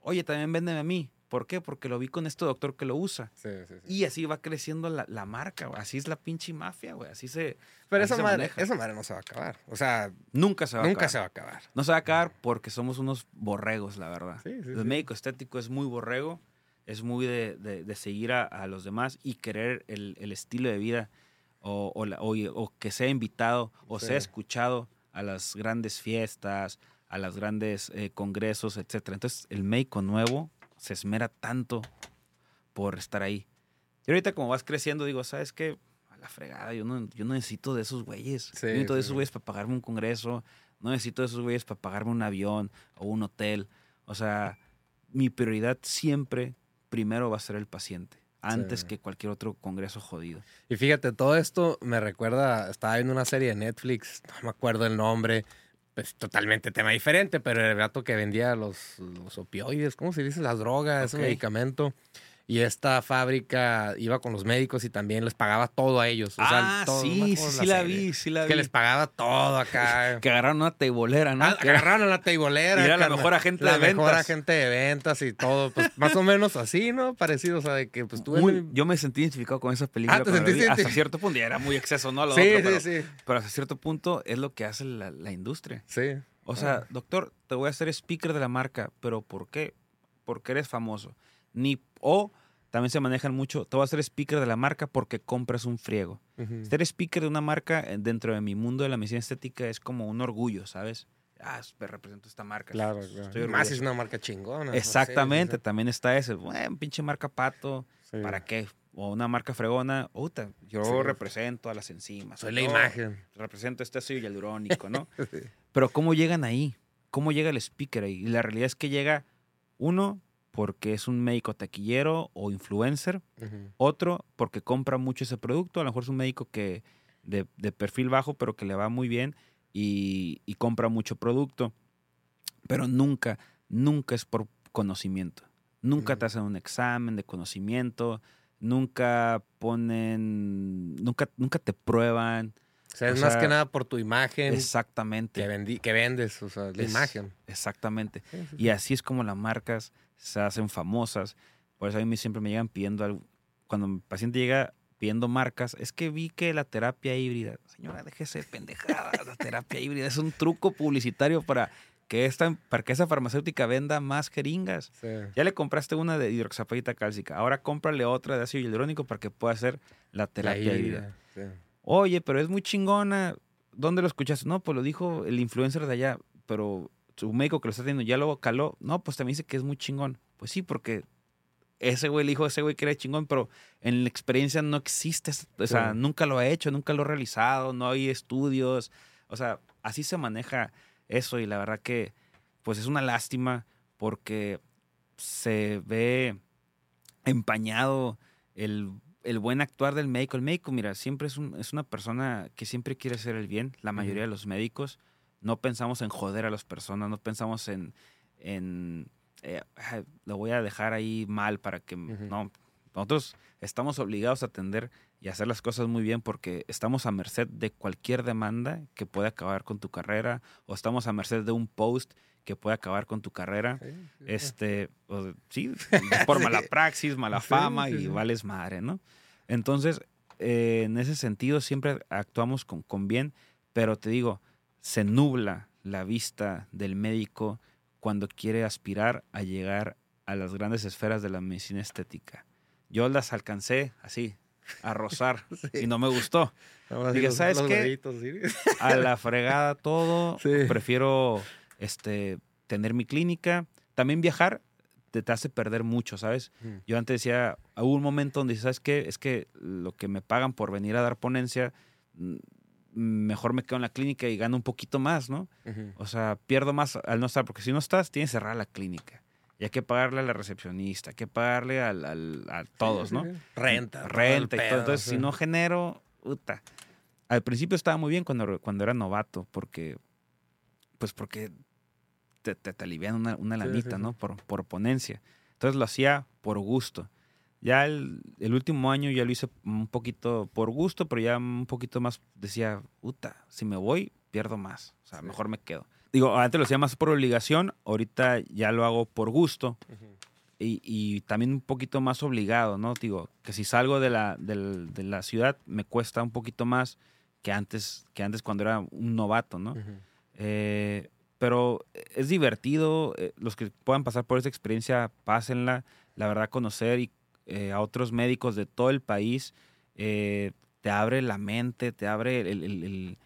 Oye, también véndeme a mí. ¿Por qué? Porque lo vi con este doctor que lo usa. Sí, sí, sí. Y así va creciendo la, la marca, güey. Así es la pinche mafia, güey. Así se... Pero así esa se madre, maneja. esa madre no se va a acabar. O sea, Nunca se va a nunca acabar. se va a acabar. No se va a acabar porque somos unos borregos, la verdad. Sí, sí, el médico estético es muy borrego, es muy de, de- de seguir a, a los demás y querer el, el estilo de vida o, o la- o- o que sea invitado o sea escuchado a las grandes fiestas, a los grandes eh, congresos, etc. Entonces el médico nuevo se esmera tanto por estar ahí. Y ahorita como vas creciendo, digo, ¿sabes qué? A la fregada, yo no, yo no necesito de esos güeyes. Sí, yo necesito de esos güeyes para pagarme un congreso, no necesito de esos güeyes para pagarme un avión o un hotel. O sea, mi prioridad siempre primero va a ser el paciente, antes Sí. que cualquier otro congreso jodido. Y fíjate, todo esto me recuerda, estaba viendo una serie de Netflix, no me acuerdo el nombre, pues totalmente tema diferente, pero el gato que vendía los, los opioides, ¿cómo se dice? Las drogas, ese Ok. medicamento. Y esta fábrica iba con los médicos y también les pagaba todo a ellos. O sea, todo- Ah, sí, sí, acuerdo sí la serie. vi, sí la vi. Que les pagaba todo acá. Que agarraron una teibolera, ¿no? Ah, Que agarraron la teibolera. Y era la mejor agente la de mejor ventas. agente de ventas y todo. Pues más o menos así, ¿no? Parecido, o sea, de que pues tú muy- en- yo me sentí identificado con esa película. Ah, ¿te la sentiste Hasta cierto punto, ya era muy exceso, ¿no? Lo Sí, otro, sí, pero, sí, pero hasta cierto punto es lo que hace la, la industria. sí. O sea, doctor, te voy a hacer speaker de la marca, pero ¿por qué? Porque eres famoso. Ni, o también se manejan mucho, te voy a hacer speaker de la marca porque compras un friego. Ser speaker de una marca eh, dentro de mi mundo de la medicina estética es como un orgullo, ¿sabes? Ah, me represento esta marca. Claro, claro. Más es una marca chingona. Exactamente, también está ese, bueno, pinche marca pato, sí. ¿para qué? O una marca fregona, yo Sí. represento a las enzimas. Soy la imagen. Represento este ácido hialurónico, ¿no? Sí. Pero ¿cómo llegan ahí? ¿Cómo llega el speaker ahí? Y la realidad es que llega, uno, porque es un médico taquillero o influencer. Otro porque compra mucho ese producto. A lo mejor es un médico que de, de perfil bajo, pero que le va muy bien y, y compra mucho producto. Pero nunca, nunca es por conocimiento. Nunca te hacen un examen de conocimiento. Nunca ponen, nunca, nunca te prueban. O sea, es O más que nada por tu imagen Exactamente. que, vendi- que vendes, o sea, la Es- imagen. Exactamente. Sí, sí, Y sí. así es como las marcas se hacen famosas. Por eso a mí siempre me llegan pidiendo algo. Cuando mi paciente llega pidiendo marcas, es que vi que la terapia híbrida. Señora, déjese de pendejadas. La terapia híbrida es un truco publicitario para que, esta, para que esa farmacéutica venda más jeringas. Sí. Ya le compraste una de hidroxapatita cálcica. Ahora cómprale otra de ácido hialurónico para que pueda hacer la terapia híbrida. híbrida, sí. Oye, pero es muy chingona. ¿Dónde lo escuchaste? No, pues lo dijo el influencer de allá, pero su médico que lo está teniendo ya lo caló. No, pues también dice que es muy chingón. Pues sí, porque ese güey le dijo a ese güey que era chingón, pero en la experiencia no existe. O sea, Sí. nunca lo ha hecho, nunca lo ha realizado, no hay estudios. O sea, así se maneja eso y la verdad que, pues es una lástima porque se ve empañado el, el buen actuar del médico. El médico, mira, siempre es, un- es una persona que siempre quiere hacer el bien. La mayoría de los médicos no pensamos en joder a las personas, no pensamos en, en eh, "Ay, lo voy a dejar ahí mal para que... No, nosotros estamos obligados a atender y hacer las cosas muy bien porque estamos a merced de cualquier demanda que pueda acabar con tu carrera o estamos a merced de un post que puede acabar con tu carrera. Sí, sí, Este, o- sí, por mala praxis, mala fama sí, y vales madre, ¿no? Entonces, eh, en ese sentido siempre actuamos con, con bien, pero te digo, se nubla la vista del médico cuando quiere aspirar a llegar a las grandes esferas de la medicina estética. Yo las alcancé así, a rozar, Sí. y no me gustó. Dije, los- ¿sabes los qué? sí. A la fregada todo. Sí. Prefiero este, tener mi clínica. También viajar te, te hace perder mucho, ¿sabes? Yo antes decía, hubo un momento donde, ¿sabes qué? Es que lo que me pagan por venir a dar ponencia, mm, mejor me quedo en la clínica y gano un poquito más, ¿no? O sea, pierdo más al no estar, porque si no estás, tienes cerrada la clínica. Y hay que pagarle a la recepcionista, hay que pagarle al, al- a todos, ¿no? Renta. Renta y todo. pedo, Entonces, sí. si no genero, puta. Al principio estaba muy bien cuando, cuando era novato, porque, pues porque te, te, te alivian una, una sí, lanita, sí. ¿no? Por, por ponencia. Entonces lo hacía por gusto. Ya el, el último año ya lo hice un poquito por gusto, pero ya un poquito más decía, puta, si me voy, pierdo más. O sea, Sí. mejor me quedo. Digo, antes lo hacía más por obligación, ahorita ya lo hago por gusto Ujú. y, y también un poquito más obligado, ¿no? Digo, que si salgo de la, del- de la ciudad me cuesta un poquito más que antes, que antes cuando era un novato, ¿no? Ujú. Eh, pero es divertido, eh, los que puedan pasar por esa experiencia, pásenla. La verdad, conocer y, eh, a otros médicos de todo el país eh, te abre la mente, te abre el, el- el-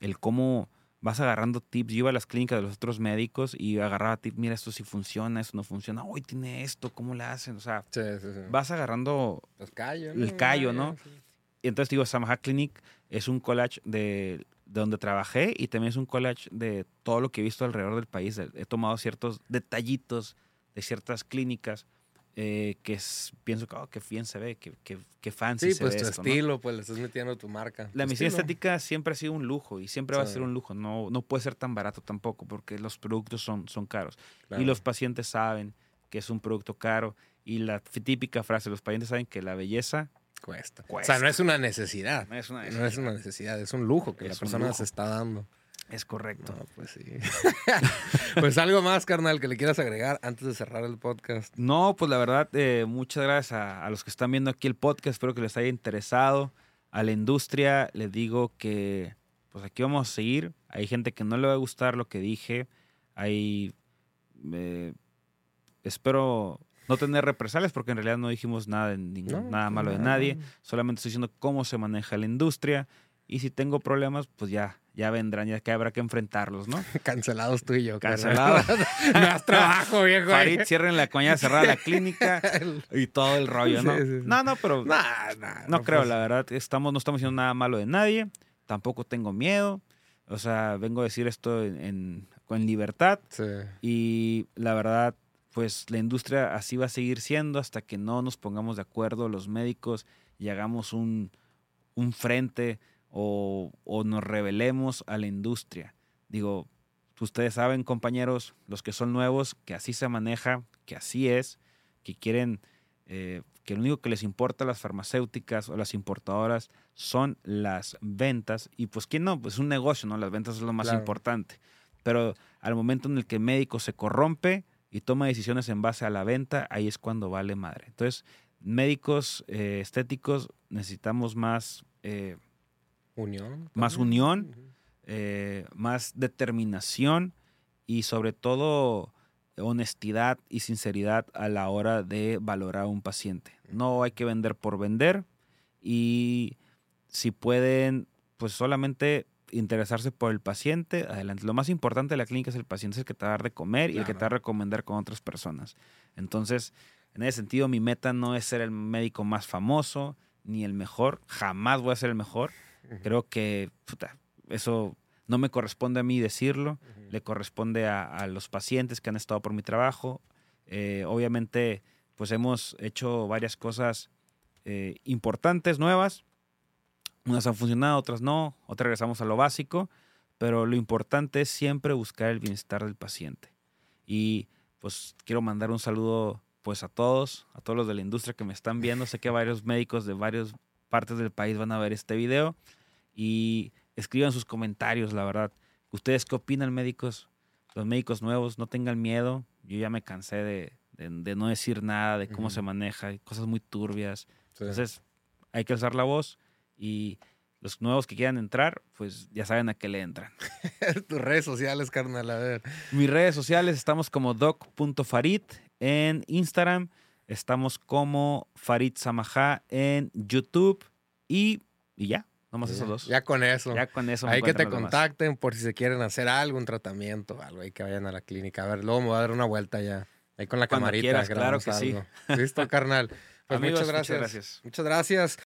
el cómo vas agarrando tips. Yo iba a las clínicas de los otros médicos y agarraba tips, mira, esto sí funciona, esto no funciona, hoy tiene esto, ¿cómo le hacen? O sea, Sí, sí, sí. vas agarrando Los callos. el callo, ¿no? y entonces digo, Samaha Clinic es un collage de, de donde trabajé y también es un collage de todo lo que he visto alrededor del país. He tomado ciertos detallitos de ciertas clínicas eh, que es- pienso que, oh, qué bien se ve, qué, qué, qué fancy Sí, se pues ve tu esto, ¿no? estilo, pues le estás metiendo tu marca. La estilo. estética siempre ha sido un lujo y siempre va a ser un lujo. No, no puede ser tan barato tampoco porque los productos son, son caros. Claro. Y los pacientes saben que es un producto caro. Y la típica frase, los pacientes saben que la belleza Cuesta. O Cuesta. sea, no es una necesidad. no es una No es una necesidad, es un lujo que Es la persona se está dando. Es correcto. No, pues sí. pues algo más, carnal, que le quieras agregar antes de cerrar el podcast. No, pues la verdad, eh, muchas gracias a, a los que están viendo aquí el podcast. Espero que les haya interesado. A la industria les digo que pues aquí vamos a seguir. Hay gente que no le va a gustar lo que dije. Hay... eh, espero no tener represalias porque en realidad no dijimos nada, de ningún- No, nada malo de nadie. Solamente estoy diciendo cómo se maneja la industria. Y si tengo problemas, pues ya, ya vendrán, ya que habrá que enfrentarlos, ¿no? Cancelados tú y yo. Cancelados. no has trabajo, viejo. Farid, cierren la coña, cerrar la clínica y todo el rollo, ¿no? Sí, sí, sí. No, no, pero no, Nah, nah, creo, pues, la verdad. Estamos, no estamos haciendo nada malo de nadie. Tampoco tengo miedo. O sea, vengo a decir esto en, en- con libertad. Sí. Y la verdad, pues la industria así va a seguir siendo hasta que no nos pongamos de acuerdo los médicos y hagamos un, un frente o, o nos revelemos a la industria. Digo, ustedes saben, compañeros, los que son nuevos, que así se maneja, que así es, que quieren, eh, que lo único que les importa a las farmacéuticas o las importadoras son las ventas. Y pues, ¿quién no? Pues un negocio, ¿no? Las ventas es lo más Claro. importante. Pero al momento en el que el médico se corrompe y toma decisiones en base a la venta, ahí es cuando vale madre. Entonces, médicos eh, estéticos necesitamos más... eh, Unión. Más también. unión. Ujú. eh, más determinación y sobre todo honestidad y sinceridad a la hora de valorar a un paciente. No hay que vender por vender y si pueden, pues solamente interesarse por el paciente, adelante. Lo más importante de la clínica es el paciente, es el que te va a dar de comer y el que te va a recomendar con otras personas. Entonces, en ese sentido, mi meta no es ser el médico más famoso ni el mejor, jamás voy a ser el mejor. Creo que puta, eso no me corresponde a mí decirlo, Ujú. le corresponde a, a los pacientes que han estado por mi trabajo. Eh, obviamente, pues hemos hecho varias cosas eh, importantes, nuevas. Unas han funcionado, otras no, otras regresamos a lo básico, pero lo importante es siempre buscar el bienestar del paciente. Y pues quiero mandar un saludo pues a todos, a todos los de la industria que me están viendo. Sé que varios médicos de varias partes del país van a ver este video y escriban sus comentarios, la verdad. ¿Ustedes qué opinan, médicos? Los médicos nuevos, no tengan miedo. Yo ya me cansé de, de- de no decir nada, de cómo se maneja, hay cosas muy turbias. Sí. Entonces, hay que alzar la voz y los nuevos que quieran entrar, pues ya saben a qué le entran. Tus redes sociales, carnal, a ver. Mis redes sociales estamos como doc.farid en Instagram, estamos como Farid Samajá en YouTube y, y ya, nomás esos dos. Ya con eso. Ya con eso. Hay que te demás. contacten por si se quieren hacer algo, un tratamiento, algo, ahí que vayan a la clínica. A ver, luego me voy a dar una vuelta ya. Ahí con la Cuando camarita. quieras, claro que sí. Listo, carnal. Pues Amigos, muchas muchas gracias. gracias. Muchas gracias.